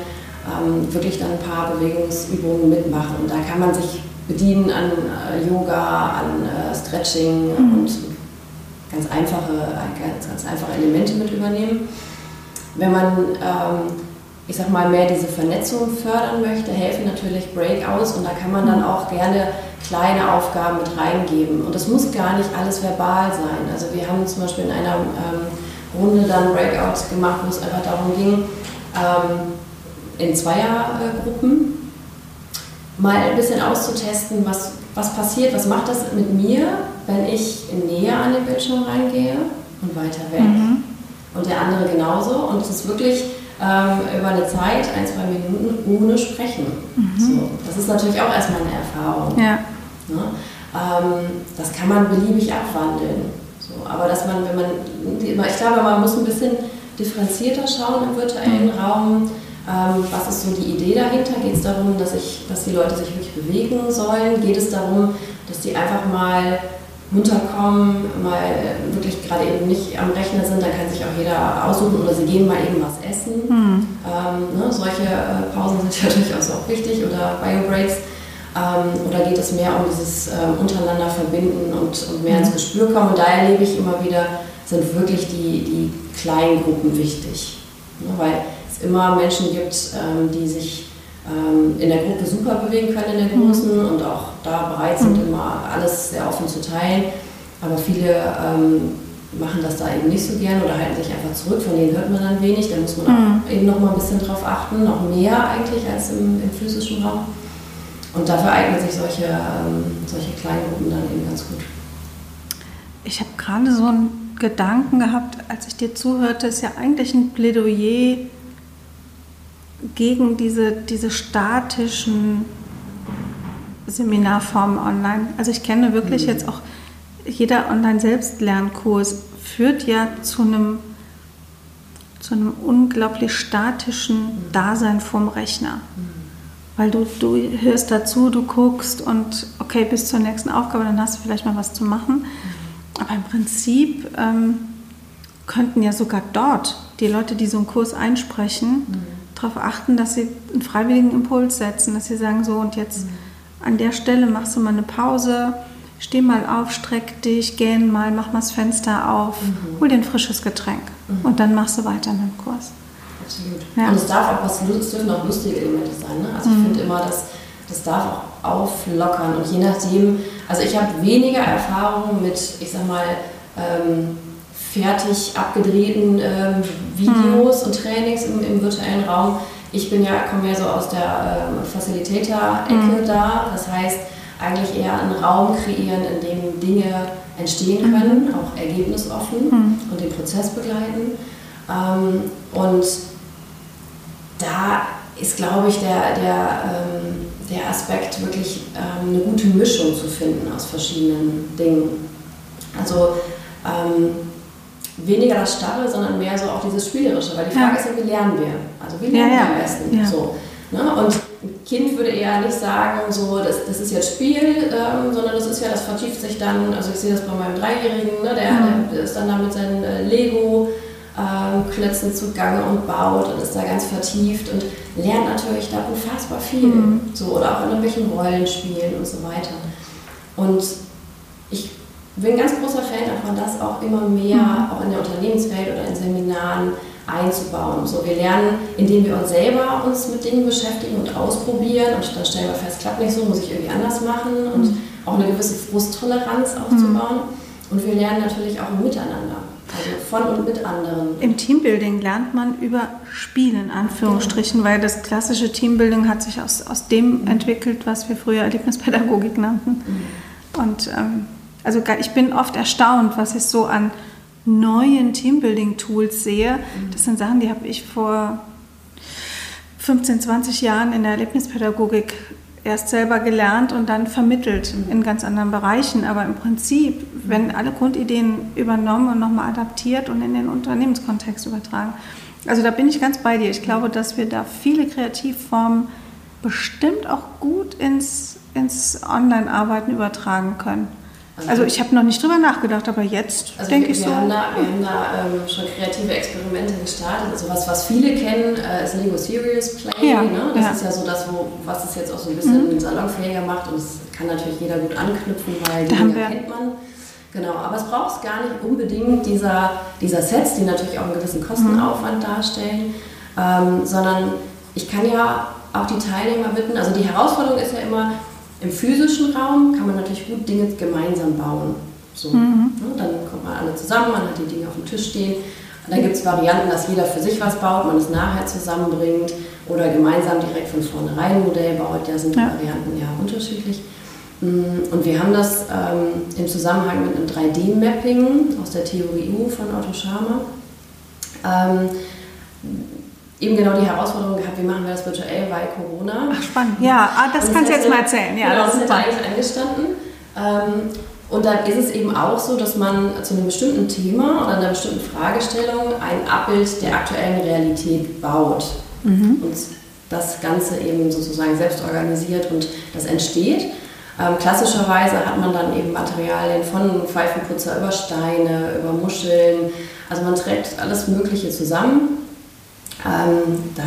ähm, wirklich dann ein paar Bewegungsübungen mitmachen. Und da kann man sich bedienen an äh, Yoga, an äh, Stretching mhm. und ganz einfache, ganz, ganz einfache Elemente mit übernehmen. Wenn man ähm, ich sag mal, mehr diese Vernetzung fördern möchte, helfen natürlich Breakouts und da kann man dann auch gerne kleine Aufgaben mit reingeben. Und das muss gar nicht alles verbal sein. Also wir haben zum Beispiel in einer ähm, Runde dann Breakouts gemacht, wo es einfach darum ging, ähm, in Zweiergruppen mal ein bisschen auszutesten, was, was passiert, was macht das mit mir, wenn ich näher an den Bildschirm reingehe und weiter weg. Mhm. Und der andere genauso. Und es ist wirklich ähm, über eine Zeit, ein, zwei Minuten, ohne Sprechen. Mhm. So, das ist natürlich auch erstmal eine Erfahrung. Ja. Ne? Ähm, das kann man beliebig abwandeln. So, aber dass man, wenn man, ich glaube, man muss ein bisschen differenzierter schauen im virtuellen mhm. Raum. Ähm, was ist so die Idee dahinter? Geht es darum, dass, ich, dass die Leute sich wirklich bewegen sollen? Geht es darum, dass die einfach mal runterkommen, mal äh, wirklich gerade eben nicht am Rechner sind, da kann sich auch jeder aussuchen oder sie gehen mal eben was essen. Mhm. Ähm, ne, solche äh, Pausen sind ja durchaus auch wichtig oder Bio-Breaks. Ähm, oder geht es mehr um dieses äh, untereinander verbinden und, und mehr ins hm. Gespür kommen? Und da erlebe ich immer wieder, sind wirklich die, die kleinen Gruppen wichtig. Ne, weil es immer Menschen gibt, ähm, die sich in der Gruppe super bewegen können, in der mhm. großen mhm. und auch da bereit sind, mhm. immer alles sehr offen zu teilen. Aber viele ähm, machen das da eben nicht so gern oder halten sich einfach zurück, von denen hört man dann wenig. Da muss man mhm. auch eben noch mal ein bisschen drauf achten, noch mehr eigentlich als im, im physischen Raum. Und dafür eignen sich solche, ähm, solche kleinen Gruppen dann eben ganz gut. Ich habe gerade so einen Gedanken gehabt, als ich dir zuhörte, ist ja eigentlich ein Plädoyer gegen diese, diese statischen Seminarformen online. Also ich kenne wirklich mhm. jetzt auch, jeder Online-Selbstlernkurs führt ja zu einem, zu einem unglaublich statischen Dasein vorm Rechner. Mhm. Weil du, du hörst dazu, du guckst und okay, bis zur nächsten Aufgabe, dann hast du vielleicht mal was zu machen. Mhm. Aber im Prinzip ähm, könnten ja sogar dort die Leute, die so einen Kurs einsprechen, darauf achten, dass sie einen freiwilligen Impuls setzen, dass sie sagen, so und jetzt an der Stelle machst du mal eine Pause, steh mal auf, streck dich, gähn mal, mach mal das Fenster auf, mhm. hol dir ein frisches Getränk mhm. und dann machst du weiter mit dem Kurs. Absolut. Ja. Und es darf auch was, es dürfen auch lustige Elemente sein. Ne? Also ich mhm. finde immer, dass das darf auch auflockern und je nachdem, also ich habe weniger Erfahrung mit, ich sag mal, ähm, fertig abgedrehten ähm, Videos mhm. und Trainings im, im, virtuellen Raum. Ich bin ja, komme ja so aus der ähm, Facilitator-Ecke mhm. da. Das heißt, eigentlich eher einen Raum kreieren, in dem Dinge entstehen mhm. können, mhm. auch ergebnisoffen mhm. und den Prozess begleiten. Ähm, und da ist, glaube ich, der, der, ähm, der Aspekt wirklich ähm, eine gute Mischung zu finden aus verschiedenen Dingen. Also ähm, weniger das Starre, sondern mehr so auch dieses Spielerische. Weil die Frage ja. ist ja, wie lernen wir? Also wie lernen ja, ja. wir am besten? So, ne? Und ein Kind würde eher nicht sagen, so, das, das ist jetzt Spiel, ähm, sondern das ist ja, das vertieft sich dann, also ich sehe das bei meinem Dreijährigen, ne? der, mhm. der ist dann da mit seinen äh, Lego ähm, Klötzen zugange und baut und ist da ganz vertieft und lernt natürlich da unfassbar viel. Mhm. So, oder auch in irgendwelchen Rollenspielen und so weiter. Und ich bin ein ganz großer Fan davon, das auch immer mehr mhm. auch in der Unternehmenswelt oder in Seminaren einzubauen. So, wir lernen, indem wir uns selber uns mit Dingen beschäftigen und ausprobieren und dann stellen wir fest, klappt nicht so, muss ich irgendwie anders machen und mhm. auch eine gewisse Frusttoleranz aufzubauen. Mhm. Und wir lernen natürlich auch Miteinander. Also von und mit anderen. Im Teambuilding lernt man über Spiel in Anführungsstrichen, genau. weil das klassische Teambuilding hat sich aus, aus dem mhm. entwickelt, was wir früher Erlebnispädagogik nannten. Mhm. Und ähm, also ich bin oft erstaunt, was ich so an neuen Teambuilding-Tools sehe. Mhm. Das sind Sachen, die habe ich vor 15, 20 Jahren in der Erlebnispädagogik erst selber gelernt und dann vermittelt mhm. in ganz anderen Bereichen. Aber im Prinzip werden alle Grundideen übernommen und nochmal adaptiert und in den Unternehmenskontext übertragen. Also da bin ich ganz bei dir. Ich glaube, dass wir da viele Kreativformen bestimmt auch gut ins, ins Online-Arbeiten übertragen können. Also ich habe noch nicht drüber nachgedacht, aber jetzt also denke ich wir so. Haben da, wir haben da ähm, schon kreative Experimente gestartet. Also was, was viele kennen, äh, ist Lego Serious Play. Ja, ne? Das ja. ist ja so das, wo, was es jetzt auch so ein bisschen mhm. salonfähiger macht. Und es kann natürlich jeder gut anknüpfen, weil die kennt man. Genau, aber es braucht gar nicht unbedingt dieser, dieser Sets, die natürlich auch einen gewissen Kostenaufwand mhm. darstellen, ähm, sondern ich kann ja auch die Teilnehmer bitten, also die Herausforderung ist ja immer, im physischen Raum kann man natürlich gut Dinge gemeinsam bauen. So, mhm. ne, dann kommt man alle zusammen, man hat die Dinge auf dem Tisch stehen. Und dann gibt es Varianten, dass jeder für sich was baut, man es nachher zusammenbringt oder gemeinsam direkt von vornherein ein Modell baut. Da sind die ja. Varianten ja unterschiedlich. Mm, und wir haben das ähm, im Zusammenhang mit einem 3D-Mapping aus der Theorie U von Otto Scharmer. Ähm, eben genau die Herausforderung gehabt, wie machen wir das virtuell bei Corona. Ach, spannend. Ja, ah, das kannst du jetzt mal erzählen. Ja, genau, das, ist eigentlich eingestanden. Ähm, und dann ist es eben auch so, dass man zu einem bestimmten Thema oder einer bestimmten Fragestellung ein Abbild der aktuellen Realität baut. Mhm. Und das Ganze eben sozusagen selbst organisiert und das entsteht. Ähm, klassischerweise hat man dann eben Materialien von Pfeifenputzer über Steine, über Muscheln. Also man trägt alles Mögliche zusammen ähm, da,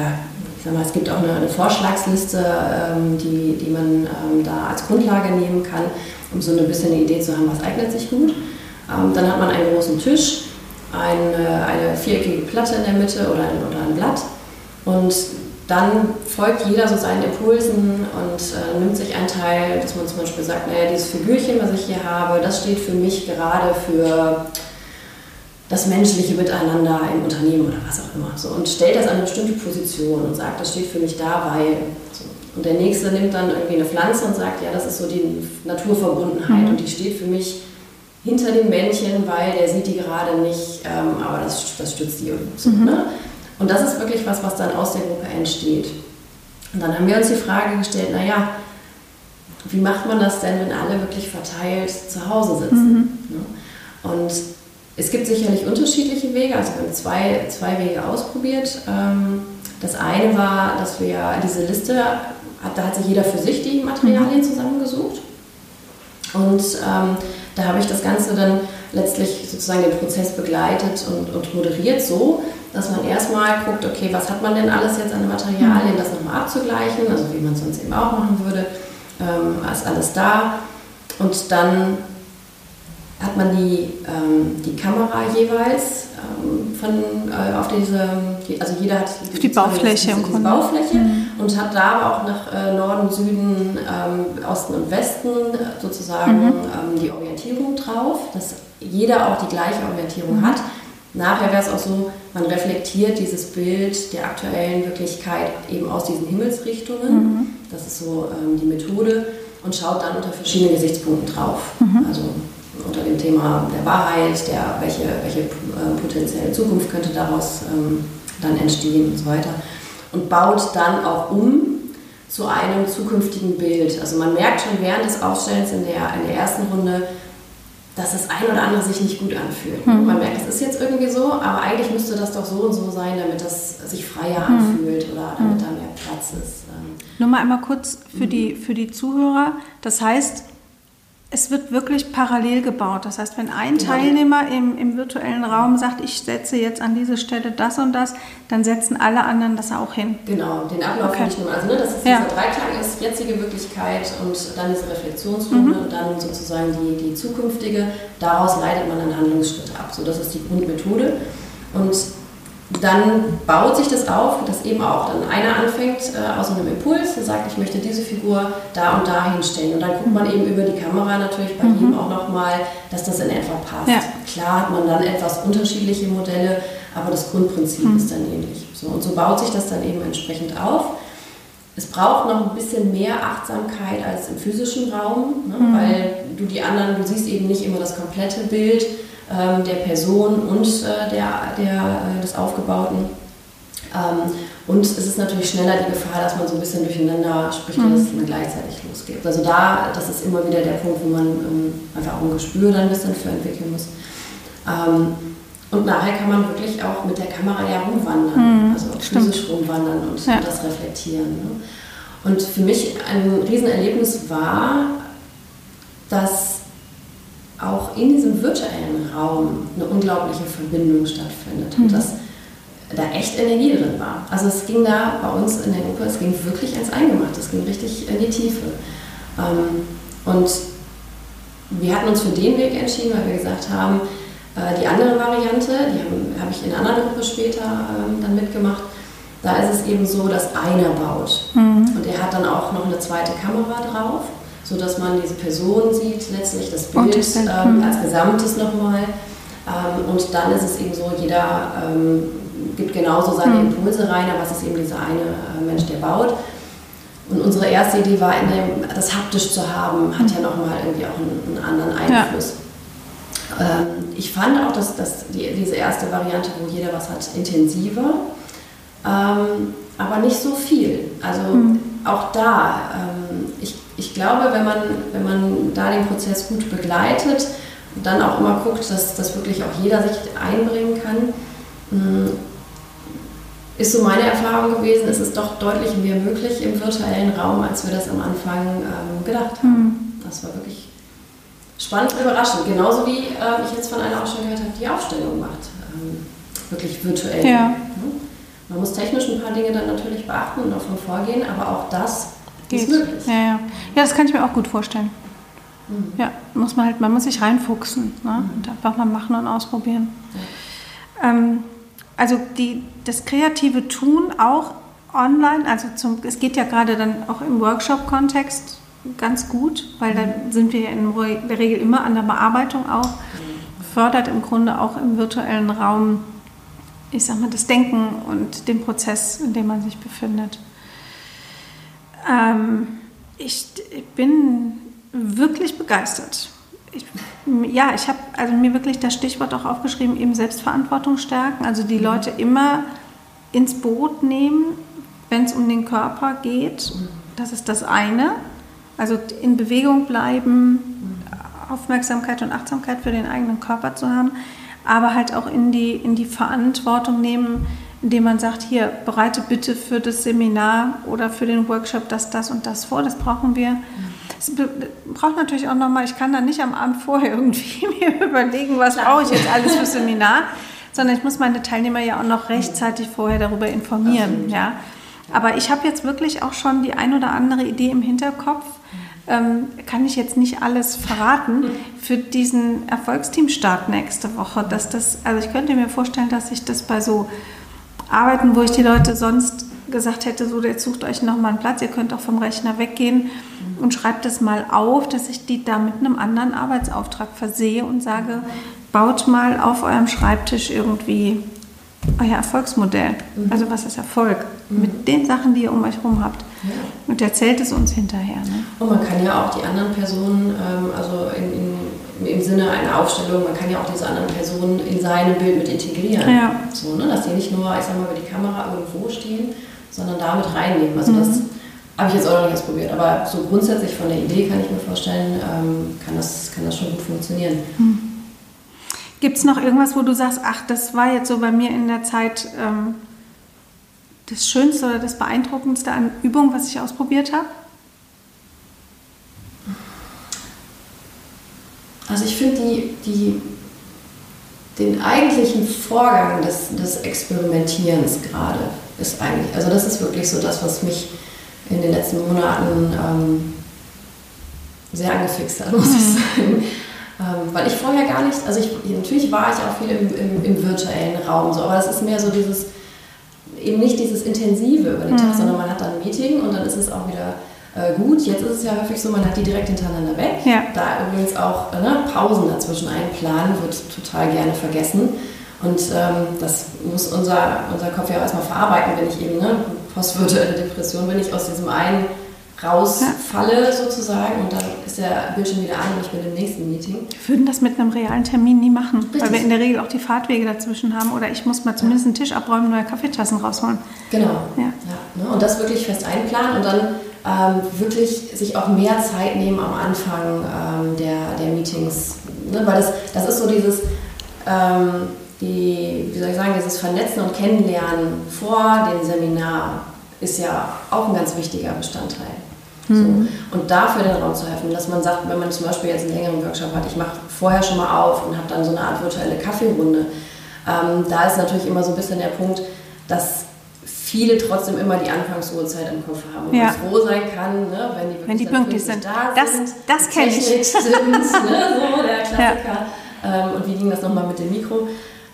sag mal, es gibt auch eine, eine Vorschlagsliste, ähm, die, die man ähm, da als Grundlage nehmen kann, um so ein bisschen eine Idee zu haben, was eignet sich gut. Ähm, dann hat man einen großen Tisch, eine, eine viereckige Platte in der Mitte oder ein, oder ein Blatt und dann folgt jeder so seinen Impulsen und äh, nimmt sich einen Teil, dass man zum Beispiel sagt, naja, dieses Figürchen, was ich hier habe, das steht für mich gerade für das menschliche Miteinander im Unternehmen oder was auch immer. So, und stellt das an eine bestimmte Position und sagt, das steht für mich da, weil. So. Und der nächste nimmt dann irgendwie eine Pflanze und sagt, ja, das ist so die Naturverbundenheit mhm. und die steht für mich hinter dem Männchen, weil der sieht die gerade nicht, ähm, aber das, das stützt die irgendwie so. Mhm. Ne? Und das ist wirklich was, was dann aus der Gruppe entsteht. Und dann haben wir uns die Frage gestellt, naja, wie macht man das denn, wenn alle wirklich verteilt zu Hause sitzen? Mhm. Ne? Und es gibt sicherlich unterschiedliche Wege, also wir haben zwei, zwei Wege ausprobiert. Ähm, das eine war, dass wir diese Liste, da hat sich jeder für sich die Materialien mhm. zusammengesucht. Und ähm, da habe ich das Ganze dann letztlich sozusagen den Prozess begleitet und, und, moderiert so, dass man erstmal guckt, okay, was hat man denn alles jetzt an Materialien, mhm. das nochmal abzugleichen, also wie man es sonst eben auch machen würde, ähm, ist alles da. Und dann hat man die, ähm, die Kamera jeweils ähm, von, äh, auf diese, also jeder hat die, die Baufläche diese, diese Baufläche mhm. und hat da auch nach äh, Norden, Süden, ähm, Osten und Westen sozusagen mhm. Ähm, die Orientierung drauf, dass jeder auch die gleiche Orientierung mhm. hat. Nachher wäre es auch so, man reflektiert dieses Bild der aktuellen Wirklichkeit eben aus diesen Himmelsrichtungen. Mhm. Das ist so ähm, die Methode und schaut dann unter verschiedenen Gesichtspunkten drauf. Mhm. Also unter dem Thema der Wahrheit, der, welche, welche äh, potenzielle Zukunft könnte daraus ähm, dann entstehen und so weiter. Und baut dann auch um zu einem zukünftigen Bild. Also man merkt schon während des Aufstellens in der, in der ersten Runde, dass das ein oder andere sich nicht gut anfühlt. Mhm. Man merkt, es ist jetzt irgendwie so, aber eigentlich müsste das doch so und so sein, damit das sich freier mhm. anfühlt oder damit da mehr Platz ist. Ähm. Nur mal einmal kurz für, die, für die Zuhörer. Das heißt, es wird wirklich parallel gebaut. Das heißt, wenn ein. Teilnehmer im, im, virtuellen Raum sagt, ich setze jetzt an diese Stelle das und das, dann setzen alle anderen das auch hin. Genau, den Ablauf okay. nicht nur. Also ne, das ist ja. dieser Dreiklang ist jetzige Wirklichkeit und dann diese Reflexionsrunde mhm. und dann sozusagen die, die zukünftige. Daraus leitet man dann Handlungsschritte ab. So, das ist die Grundmethode. Und dann baut sich das auf, dass eben auch dann einer anfängt äh, aus einem Impuls, der sagt, ich möchte diese Figur da und da hinstellen. Und dann guckt man eben über die Kamera natürlich bei mhm. ihm auch nochmal, dass das in etwa passt. Ja. Klar hat man dann etwas unterschiedliche Modelle, aber das Grundprinzip mhm. ist dann ähnlich. So, und so baut sich das dann eben entsprechend auf. Es braucht noch ein bisschen mehr Achtsamkeit als im physischen Raum, ne? mhm. weil du die anderen, du siehst eben nicht immer das komplette Bild ähm, der Person und äh, der, der, äh, des Aufgebauten. Ähm, und es ist natürlich schneller die Gefahr, dass man so ein bisschen durcheinander spricht, mhm. dass es immer gleichzeitig losgeht. Also da, das ist immer wieder der Punkt, wo man ähm, einfach auch ein Gespür dann ein bisschen für entwickeln muss. Ähm, und nachher kann man wirklich auch mit der Kamera ja rumwandern, mhm, also physisch rumwandern und ja. das reflektieren. Ne? Und für mich ein Riesenerlebnis war, dass auch in diesem virtuellen Raum eine unglaubliche Verbindung stattfindet. Mhm. Und dass da echt Energie drin war. Also es ging da bei uns in der Gruppe, es ging wirklich ans Eingemachte, es ging richtig in die Tiefe. Ähm, und wir hatten uns für den Weg entschieden, weil wir gesagt haben, äh, die andere Variante, die habe hab ich in einer anderen Gruppe später ähm, dann mitgemacht, da ist es eben so, dass einer baut. Mhm. Und er hat dann auch noch eine zweite Kamera drauf, sodass man diese Person sieht, letztlich das Bild ähm, mhm. als Gesamtes nochmal. Ähm, und dann ist es eben so, jeder ähm, gibt genauso seine mhm. Impulse rein, aber es ist eben dieser eine äh, Mensch, der baut. Und unsere erste Idee war, dem, das haptisch zu haben, hat ja nochmal irgendwie auch einen, einen anderen Einfluss. Ja. Ähm, ich fand auch, dass, dass die, diese erste Variante, wo jeder was hat, intensiver, ähm, aber nicht so viel. Also mhm. auch da, ähm, ich, ich glaube, wenn man, wenn man da den Prozess gut begleitet und dann auch immer guckt, dass, dass wirklich auch jeder sich einbringen kann, mh, ist so meine Erfahrung gewesen, es ist doch deutlich mehr möglich im virtuellen Raum, als wir das am Anfang ähm, gedacht haben. Mhm. Das war wirklich spannend und überraschend. Genauso wie äh, ich jetzt von einer auch schon gehört habe, die Aufstellung macht. Ähm, wirklich virtuell. Ja. Man muss technisch ein paar Dinge dann natürlich beachten und davon vorgehen, aber auch das Geht. ist. Ja, ja. ja, das kann ich mir auch gut vorstellen. Mhm. Ja, muss man halt, man muss sich reinfuchsen ne? Mhm. und einfach mal machen und ausprobieren. Ja. Ähm, also die, das kreative Tun auch online, also zum, es geht ja gerade dann auch im Workshop-Kontext ganz gut, weil da sind wir in der Regel immer an der Bearbeitung auch, fördert im Grunde auch im virtuellen Raum, ich sag mal, das Denken und den Prozess, in dem man sich befindet. Ähm, ich, ich bin wirklich begeistert ich, ja, ich habe also mir wirklich das Stichwort auch aufgeschrieben, eben Selbstverantwortung stärken. Also die mhm. Leute immer ins Boot nehmen, wenn es um den Körper geht. Das ist das eine. Also in Bewegung bleiben, Aufmerksamkeit und Achtsamkeit für den eigenen Körper zu haben, aber halt auch in die, in die Verantwortung nehmen, indem man sagt, hier, bereite bitte für das Seminar oder für den Workshop das, das und das vor, das brauchen wir. Es braucht natürlich auch nochmal, ich kann da nicht am Abend vorher irgendwie mir überlegen, was brauche ich jetzt alles für Seminar, sondern ich muss meine Teilnehmer ja auch noch rechtzeitig vorher darüber informieren. Ja. Aber ich habe jetzt wirklich auch schon die ein oder andere Idee im Hinterkopf, ähm, kann ich jetzt nicht alles verraten für diesen Erfolgsteam-Start nächste Woche. Dass das, also ich könnte mir vorstellen, dass ich das bei so Arbeiten, wo ich die Leute sonst gesagt hätte, so jetzt sucht euch nochmal einen Platz, ihr könnt auch vom Rechner weggehen, und schreibe das mal auf, dass ich die da mit einem anderen Arbeitsauftrag versehe und sage, baut mal auf eurem Schreibtisch irgendwie euer Erfolgsmodell. Mhm. Also was ist Erfolg? Mhm. Mit den Sachen, die ihr um euch herum habt. Ja. Und erzählt es uns hinterher. Ne? Und man kann ja auch die anderen Personen, ähm, also in, in, im Sinne einer Aufstellung, man kann ja auch diese anderen Personen in seinem Bild mit integrieren. Ja. So, ne? Dass die nicht nur, ich sag mal, über die Kamera irgendwo stehen, sondern damit reinnehmen. Also mhm. das habe ich jetzt auch noch nicht ausprobiert, aber so grundsätzlich von der Idee kann ich mir vorstellen, ähm, kann, das, kann das schon gut funktionieren. Hm. Gibt es noch irgendwas, wo du sagst, ach, das war jetzt so bei mir in der Zeit ähm, das Schönste oder das Beeindruckendste an Übung, was ich ausprobiert habe? Also ich finde die, die, den eigentlichen Vorgang des, des Experimentierens gerade ist eigentlich, also das ist wirklich so das, was mich in den letzten Monaten ähm, sehr angefixt hat, muss ich mhm. sagen. Ähm, weil ich vorher gar nicht, also ich, natürlich war ich auch viel im, im, im, virtuellen Raum, so, aber es ist mehr so dieses, eben nicht dieses Intensive über den mhm. Tag, sondern man hat dann ein Meeting und dann ist es auch wieder äh, gut. Jetzt ist es ja häufig so, man hat die direkt hintereinander weg. Ja. Da übrigens auch äh, ne, Pausen dazwischen einplanen, wird total gerne vergessen. Und ähm, das muss unser, unser Kopf ja auch erstmal verarbeiten, wenn ich eben ne, postvirtuelle Depression, wenn ich aus diesem einen rausfalle ja. sozusagen und dann ist der Bildschirm wieder an und ich bin im nächsten Meeting. Wir würden das mit einem realen Termin nie machen, Richtig. weil wir in der Regel auch die Fahrtwege dazwischen haben oder ich muss mal zumindest einen Tisch abräumen, neue Kaffeetassen rausholen. Genau. Ja. ja ne? Und das wirklich fest einplanen und dann ähm, wirklich sich auch mehr Zeit nehmen am Anfang ähm, der, der Meetings. Ne? Weil das, das ist so dieses... Ähm, die, wie soll ich sagen, dieses Vernetzen und Kennenlernen vor dem Seminar ist ja auch ein ganz wichtiger Bestandteil. Mhm. So. Und dafür den Raum zu helfen, dass man sagt, wenn man zum Beispiel jetzt einen längeren Workshop hat, ich mache vorher schon mal auf und habe dann so eine Art virtuelle Kaffeerunde. Ähm, da ist natürlich immer so ein bisschen der Punkt, dass viele trotzdem immer die Anfangsuhrzeit im Kopf haben und ja. froh sein kann, ne, wenn die wirklich wenn die pünktlich sind. Da das, sind, das kenne ich. Sind, ne, so der Klassiker. Ja. Ähm, und wie ging das nochmal mit dem Mikro?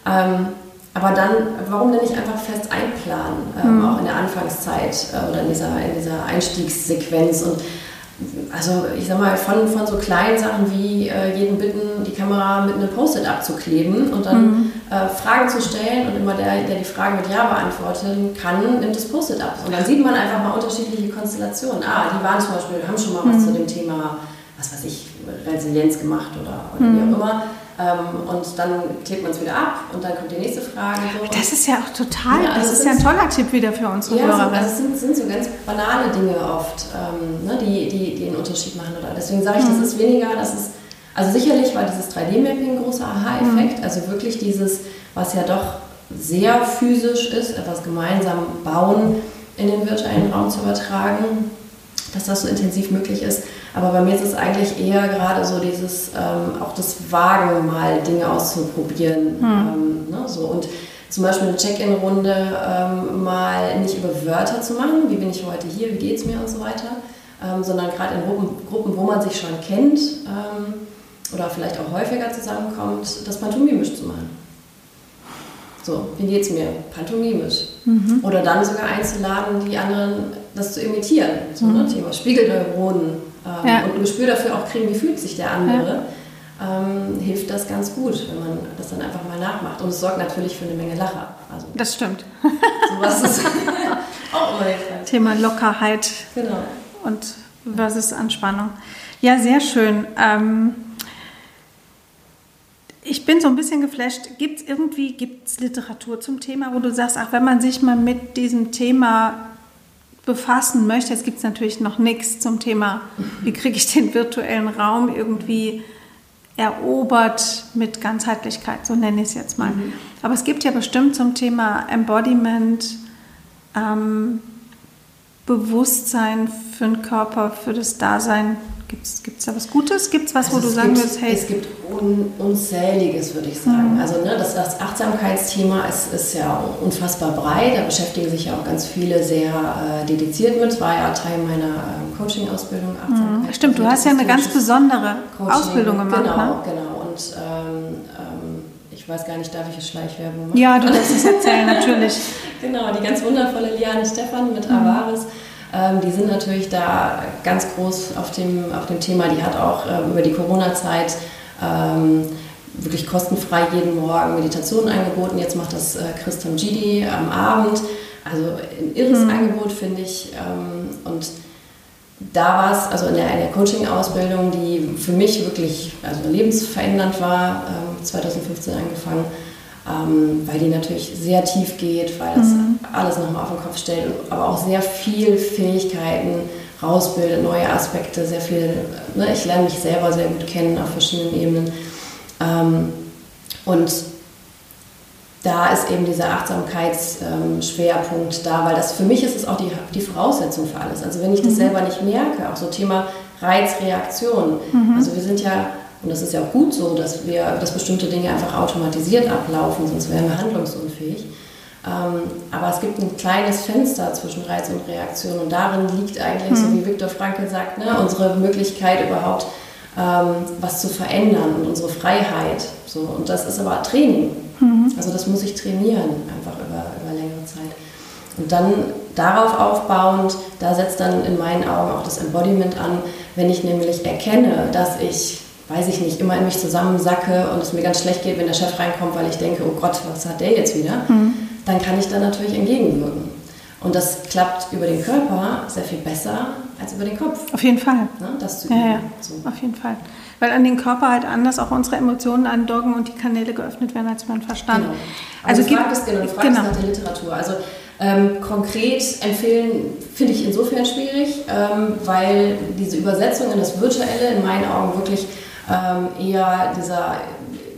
Ähm, aber dann, warum denn nicht einfach fest einplanen, ähm, mhm. auch in der Anfangszeit äh, oder in dieser, in dieser Einstiegssequenz und also ich sag mal, von, von so kleinen Sachen wie äh, jeden bitten, die Kamera mit einem Post-it abzukleben und dann mhm. Äh, Fragen zu stellen und immer der, der die Fragen mit Ja beantworten kann, nimmt das Post-it ab. Und dann sieht man einfach mal unterschiedliche Konstellationen. Ah, die waren zum Beispiel, haben schon mal was mhm. zu dem Thema, was weiß ich, Resilienz gemacht oder, oder mhm. wie auch immer. Ähm, und dann klebt man es wieder ab und dann kommt die nächste Frage. So. Das ist ja auch total, ja, also das ist ja ein toller Tipp wieder für unsere ja, Hörer. Also es sind, sind, so ganz banale Dinge oft, ähm, ne, die, die, die einen Unterschied machen. Oder deswegen sage ich, mhm. das ist weniger, das ist, also sicherlich war dieses 3D-Mapping ein großer Aha-Effekt, mhm. also wirklich dieses, was ja doch sehr physisch ist, etwas gemeinsam bauen in den virtuellen Raum zu übertragen, dass das so intensiv möglich ist. Aber bei mir ist es eigentlich eher gerade so dieses, ähm, auch das Wagen mal Dinge auszuprobieren. Hm. Ähm, ne, so. Und zum Beispiel eine Check-in-Runde ähm, mal nicht über Wörter zu machen, wie bin ich heute hier, wie geht es mir und so weiter, ähm, sondern gerade in Gruppen, Gruppen, wo man sich schon kennt ähm, oder vielleicht auch häufiger zusammenkommt, das pantomimisch zu machen. So, wie geht es mir? Pantomimisch. Mhm. Oder dann sogar einzuladen, die anderen das zu imitieren. So, ne, mhm. ne, Thema Spiegelneuronen ähm, ja. und ein Gespür dafür auch kriegen, wie fühlt sich der andere, ja. ähm, hilft das ganz gut, wenn man das dann einfach mal nachmacht. Und es sorgt natürlich für eine Menge Lacher. Also, das stimmt. Sowas ist auch immer hilfreich. Thema Lockerheit genau. und versus Anspannung. Ja, sehr schön. Ähm, ich bin so ein bisschen geflasht. Gibt es irgendwie gibt's Literatur zum Thema, wo du sagst, ach, wenn man sich mal mit diesem Thema befassen möchte, jetzt gibt es natürlich noch nichts zum Thema, wie kriege ich den virtuellen Raum irgendwie erobert mit Ganzheitlichkeit, so nenne ich es jetzt mal. Mhm. Aber es gibt ja bestimmt zum Thema Embodiment, ähm, Bewusstsein für den Körper, für das Dasein Gibt es da was Gutes? Gibt es was, also wo du sagen würdest, hey? Es gibt un, unzähliges, würde ich sagen. Mhm. Also ne, das, das Achtsamkeitsthema ist, ist ja unfassbar breit. Da beschäftigen sich ja auch ganz viele sehr äh, dediziert mit. War ja Teil meiner ähm, Coaching-Ausbildung. Mhm. Stimmt, du hast ja eine ganz besondere Coaching. Ausbildung gemacht. Genau, ne? genau. Und ähm, ähm, ich weiß gar nicht, darf ich eine Schleichwerbung machen? Ja, du darfst es erzählen, natürlich. genau, die ganz wundervolle Liane Stefan mit mhm. Avaris die sind natürlich da ganz groß auf dem, auf dem Thema. Die hat auch ähm, über die Corona-Zeit ähm, wirklich kostenfrei jeden Morgen Meditation angeboten. Jetzt macht das äh, Christian Gidi am Abend. Also ein irres mhm. Angebot, finde ich. Ähm, und da war es, also in der, der Coaching-Ausbildung, die für mich wirklich also lebensverändernd war, 2015 ähm, angefangen, ähm, weil die natürlich sehr tief geht, weil das mhm. alles nochmal auf den Kopf stellt, aber auch sehr viel Fähigkeiten rausbildet, neue Aspekte, sehr viel, ne, ich lerne mich selber sehr gut kennen auf verschiedenen Ebenen. Ähm, und da ist eben dieser Achtsamkeitsschwerpunkt ähm, da, weil das für mich ist es auch die, die Voraussetzung für alles. Also wenn ich das mhm. selber nicht merke, auch so Thema Reizreaktion. Mhm. Also wir sind ja und das ist ja auch gut so, dass, wir, dass bestimmte Dinge einfach automatisiert ablaufen, sonst wären wir handlungsunfähig. Ähm, aber es gibt ein kleines Fenster zwischen Reiz und Reaktion und darin liegt eigentlich, mhm. so hm. wie Viktor Frankl sagt, ne, unsere Möglichkeit überhaupt ähm, was zu verändern und unsere Freiheit. So. Und das ist aber Training. Mhm. Also das muss ich trainieren, einfach über, über längere Zeit. Und dann darauf aufbauend, da setzt dann in meinen Augen auch das Embodiment an, wenn ich nämlich erkenne, dass ich weiß ich nicht, immer in mich zusammensacke und es mir ganz schlecht geht, wenn der Chef reinkommt, weil ich denke, oh Gott, was hat der jetzt wieder, mhm. dann kann ich da natürlich entgegenwirken. Und das klappt über den Körper sehr viel besser als über den Kopf. Auf jeden Fall. Ne? Das zu üben. Ja, ja. So. Auf jeden Fall. Weil an den Körper halt anders auch unsere Emotionen andocken und die Kanäle geöffnet werden als beim Verstand. Genau. Also du fragst, genau, du fragst genau. nach der Literatur. Also ähm, konkret empfehlen finde ich insofern schwierig, ähm, weil diese Übersetzung in das Virtuelle in meinen Augen wirklich ähm, eher dieser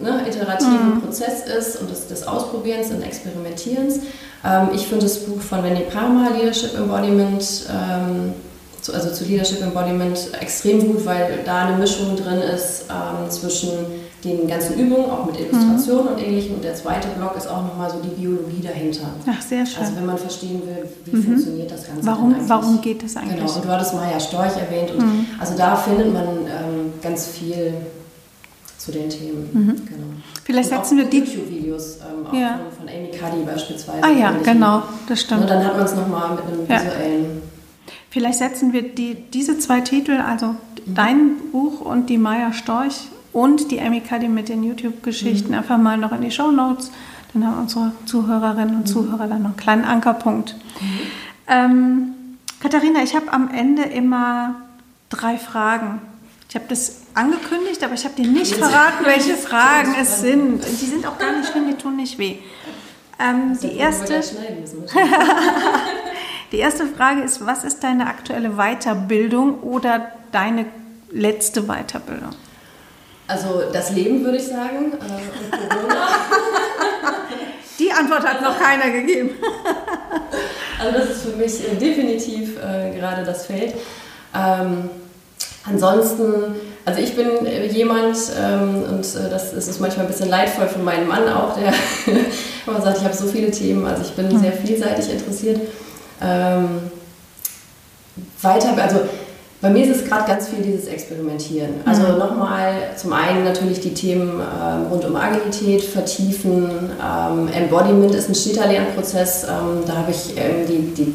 ne, iterativen mhm. Prozess ist und des, des Ausprobierens und Experimentierens. Ähm, ich finde das Buch von Wendy Parma, Leadership Embodiment, ähm, zu, also zu Leadership Embodiment, extrem gut, weil da eine Mischung drin ist ähm, zwischen den ganzen Übungen, auch mit Illustrationen mhm. und ähnlichem. Und der zweite Block ist auch nochmal so die Biologie dahinter. Ach, sehr schön. Also wenn man verstehen will, wie mhm. funktioniert das Ganze warum, Warum geht das eigentlich? Genau, und du hattest Maya Storch erwähnt. Und mhm. Also da findet man ähm, ganz viel zu den Themen. Mhm. Genau. Vielleicht und setzen wir die YouTube-Videos ähm, ja. von, von, Amy Cuddy beispielsweise. Ah ja, genau, das stimmt. Und dann hat man es nochmal mit einem ja. visuellen. Vielleicht setzen wir die, diese zwei Titel, also mhm. dein Buch und die Maya Storch und die Amy Cuddy mit den YouTube-Geschichten mhm. einfach mal noch in die Show Notes. Dann haben unsere Zuhörerinnen und mhm. Zuhörer dann noch einen kleinen Ankerpunkt. Mhm. Ähm, Katharina, ich habe am Ende immer drei Fragen. Ich habe das angekündigt, aber ich habe dir nicht verraten, welche Fragen es sind. Die sind auch gar nicht schlimm, die tun nicht weh. Ähm, die, erste, die erste Frage ist, was ist deine aktuelle Weiterbildung oder deine letzte Weiterbildung? Also das Leben würde ich sagen äh, und Corona. Die Antwort hat noch keiner gegeben. also das ist für mich äh, definitiv äh, gerade das Feld. Ähm, ansonsten, also ich bin jemand, ähm, und äh, das ist manchmal ein bisschen leidvoll für meinen Mann auch, der immer sagt, ich habe so viele Themen, also ich bin hm. sehr vielseitig interessiert. Ähm, weiter, also bei mir ist es gerade ganz viel dieses Experimentieren. Also mhm. nochmal zum einen natürlich die Themen äh, rund um Agilität vertiefen. Ähm, Embodiment ist ein steter Lernprozess. Ähm, da habe ich ähm, die, die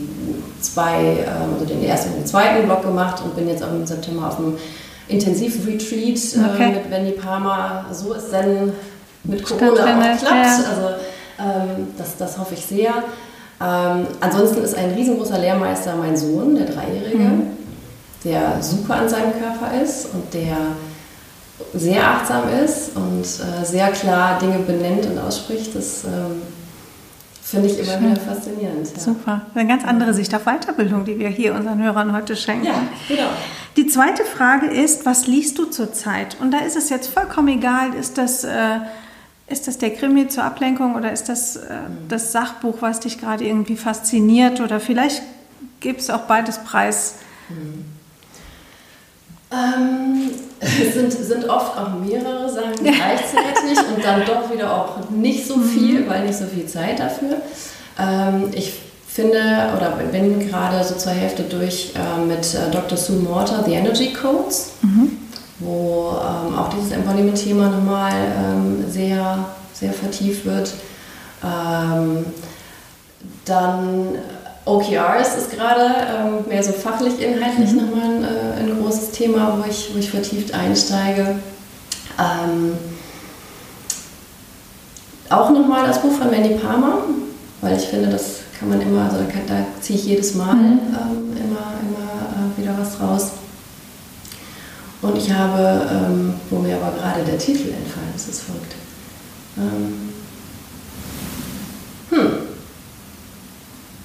zwei, ähm, also den ersten und den zweiten Block gemacht und bin jetzt im September auf einem Intensivretreat äh, okay. mit Wendy Palmer. So ist dann mit Corona auch klappt. Ja. Also ähm, das, das hoffe ich sehr. Ähm, ansonsten ist ein riesengroßer Lehrmeister mein Sohn, der Dreijährige. Mhm der super an seinem Körper ist und der sehr achtsam ist und äh, sehr klar Dinge benennt und ausspricht, das ähm, finde ich immer Schön. wieder faszinierend. Ja. Super. Eine ganz andere Sicht auf Weiterbildung, die wir hier unseren Hörern heute schenken. Ja, genau. Die zweite Frage ist, was liest du zurzeit? Und da ist es jetzt vollkommen egal, ist das, äh, ist das der Krimi zur Ablenkung oder ist das äh, das Sachbuch, was dich gerade irgendwie fasziniert oder vielleicht gibt es auch beides preis. Mhm. Ähm, es sind, sind oft auch mehrere Sachen gleichzeitig und dann doch wieder auch nicht so viel, mhm. weil nicht so viel Zeit dafür. Ähm, ich finde oder bin gerade so zur Hälfte durch äh, mit äh, Dr. Sue Mortar, The Energy Codes, mhm. wo ähm, auch dieses Embodiment-Thema nochmal ähm, sehr, sehr vertieft wird. Ähm, dann OKRs ist gerade ähm, mehr so fachlich, inhaltlich mhm. nochmal ein, äh, ein, großes Thema, wo ich, wo ich vertieft einsteige. Ähm, auch nochmal das Buch von Mandy Palmer, weil ich finde, das kann man immer, also da, kann, da ziehe ich jedes Mal mhm. ähm, immer, immer äh, wieder was raus. Und ich habe, ähm, wo mir aber gerade der Titel entfallen ist, ist folgt. Ähm,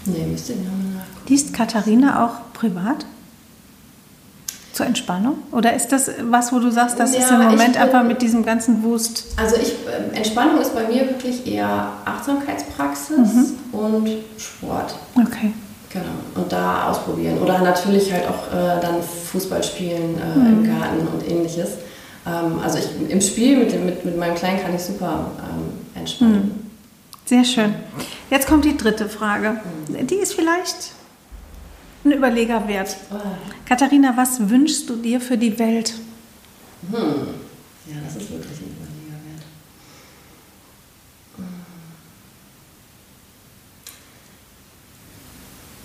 Nee, müsste ich nochmal nachgucken. Liest Katharina auch privat? Zur Entspannung? Oder ist das was, wo du sagst, das ja, ist im Moment einfach mit diesem ganzen Wust? Also ich, ähm, Entspannung ist bei mir wirklich eher Achtsamkeitspraxis mhm. und Sport. Okay. Genau. Und da ausprobieren. Oder natürlich halt auch äh, dann Fußball spielen äh, mhm. im Garten und ähnliches. Ähm, also ich, im Spiel mit, dem, mit, mit meinem Kleinen kann ich super ähm, entspannen. Mhm. Sehr schön. Jetzt kommt die dritte Frage. Die ist vielleicht ein Überleger wert. Katharina, was wünschst du dir für die Welt? Hm. Ja, das ist wirklich ein Überleger wert. Hm.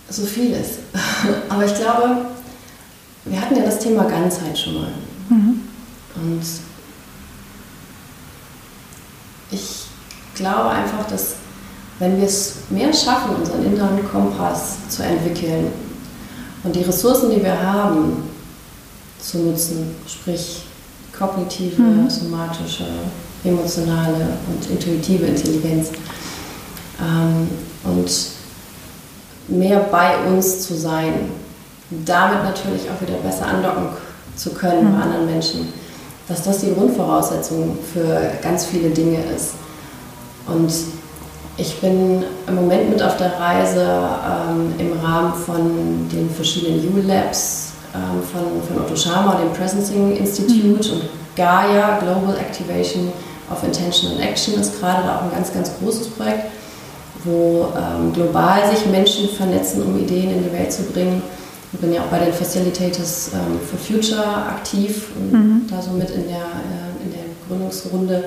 So vieles. Aber ich glaube, wir hatten ja das Thema Ganzheit schon mal. Mhm. Und ich glaube einfach, dass wenn wir es mehr schaffen, unseren inneren Kompass zu entwickeln und die Ressourcen, die wir haben, zu nutzen, sprich kognitive, mhm. somatische, emotionale und intuitive Intelligenz ähm, und mehr bei uns zu sein, damit natürlich auch wieder besser andocken zu können mhm. bei anderen Menschen, dass das die Grundvoraussetzung für ganz viele Dinge ist. Und ich bin im Moment mit auf der Reise ähm, im Rahmen von den verschiedenen U-Labs ähm, von, von Otto Schama, dem Presencing Institute mhm. und Gaia, Global Activation of Intention and Action, ist gerade da auch ein ganz, ganz großes Projekt, wo ähm, global sich Menschen vernetzen, um Ideen in die Welt zu bringen. Ich bin ja auch bei den Facilitators ähm, for Future aktiv und mhm. da so mit in der, äh, in der Gründungsrunde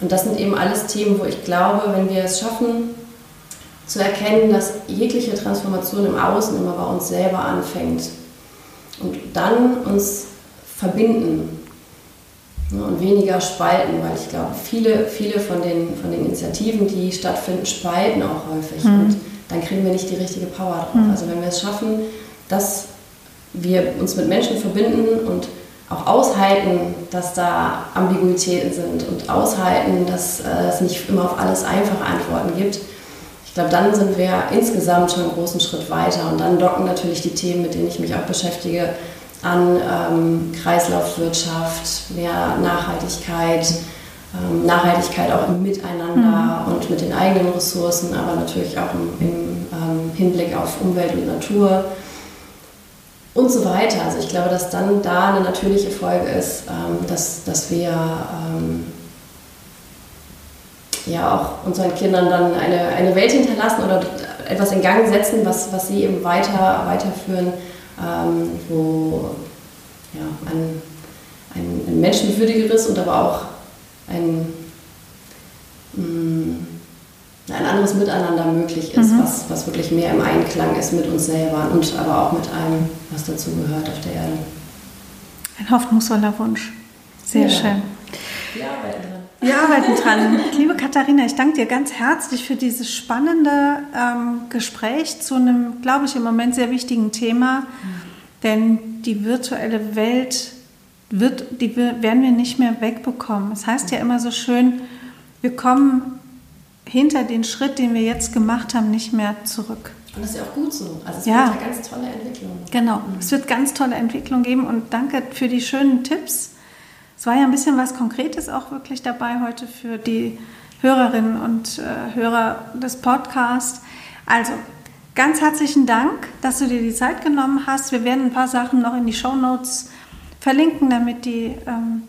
und das sind eben alles Themen, wo ich glaube, wenn wir es schaffen, zu erkennen, dass jegliche Transformation im Außen immer bei uns selber anfängt und dann uns verbinden ne, und weniger spalten, weil ich glaube, viele, viele von den, von den Initiativen, die stattfinden, spalten auch häufig mhm. und dann kriegen wir nicht die richtige Power drauf. Mhm. Also wenn wir es schaffen, dass wir uns mit Menschen verbinden und auch aushalten, dass da Ambiguitäten sind und aushalten, dass äh, es nicht immer auf alles einfache Antworten gibt. Ich glaube, dann sind wir insgesamt schon einen großen Schritt weiter und dann docken natürlich die Themen, mit denen ich mich auch beschäftige, an ähm, Kreislaufwirtschaft, mehr Nachhaltigkeit, ähm, Nachhaltigkeit auch im Miteinander mhm. und mit den eigenen Ressourcen, aber natürlich auch im, im ähm, Hinblick auf Umwelt und Natur und so weiter. Also ich glaube, dass dann da eine natürliche Folge ist, ähm, dass, dass wir ähm, ja auch unseren Kindern dann eine, eine Welt hinterlassen oder etwas in Gang setzen, was, was sie eben weiter, weiterführen, ähm, wo ja, ein, ein, ein menschenwürdigeres und aber auch ein mh, mm, ein anderes Miteinander möglich ist, mhm. was, was wirklich mehr im Einklang ist mit uns selber und aber auch mit allem, was dazu gehört auf der Erde. Ein hoffnungsvoller Wunsch. Sehr ja. schön. Wir arbeiten dran. Wir arbeiten dran. Liebe Katharina, ich danke dir ganz herzlich für dieses spannende ähm, Gespräch zu einem, glaube ich, im Moment sehr wichtigen Thema. Mhm. Denn die virtuelle Welt wird, die werden wir nicht mehr wegbekommen. Es heißt ja immer so schön, wir kommen hinter den Schritt, den wir jetzt gemacht haben, nicht mehr zurück. Und das ist ja auch gut so. Also es ja. wird eine ganz tolle Entwicklung. Genau, mhm. es wird ganz tolle Entwicklung geben und danke für die schönen Tipps. Es war ja ein bisschen was Konkretes auch wirklich dabei heute für die Hörerinnen und äh, Hörer des Podcasts. Also, ganz herzlichen Dank, dass du dir die Zeit genommen hast. Wir werden ein paar Sachen noch in die Show Notes verlinken, damit die ähm,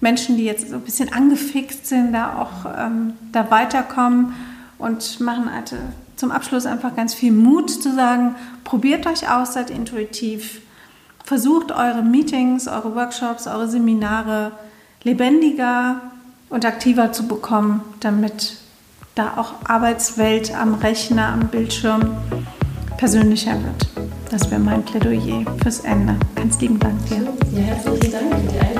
Menschen, die jetzt so ein bisschen angefixt sind, da auch ähm, da weiterkommen und machen halt zum Abschluss einfach ganz viel Mut zu sagen, probiert euch aus, seid intuitiv, versucht eure Meetings, eure Workshops, eure Seminare lebendiger und aktiver zu bekommen, damit da auch Arbeitswelt am Rechner, am Bildschirm persönlicher wird. Das wäre mein Plädoyer fürs Ende. Ganz lieben Dank dir. Ja, herzlichen Dank für die Einladung.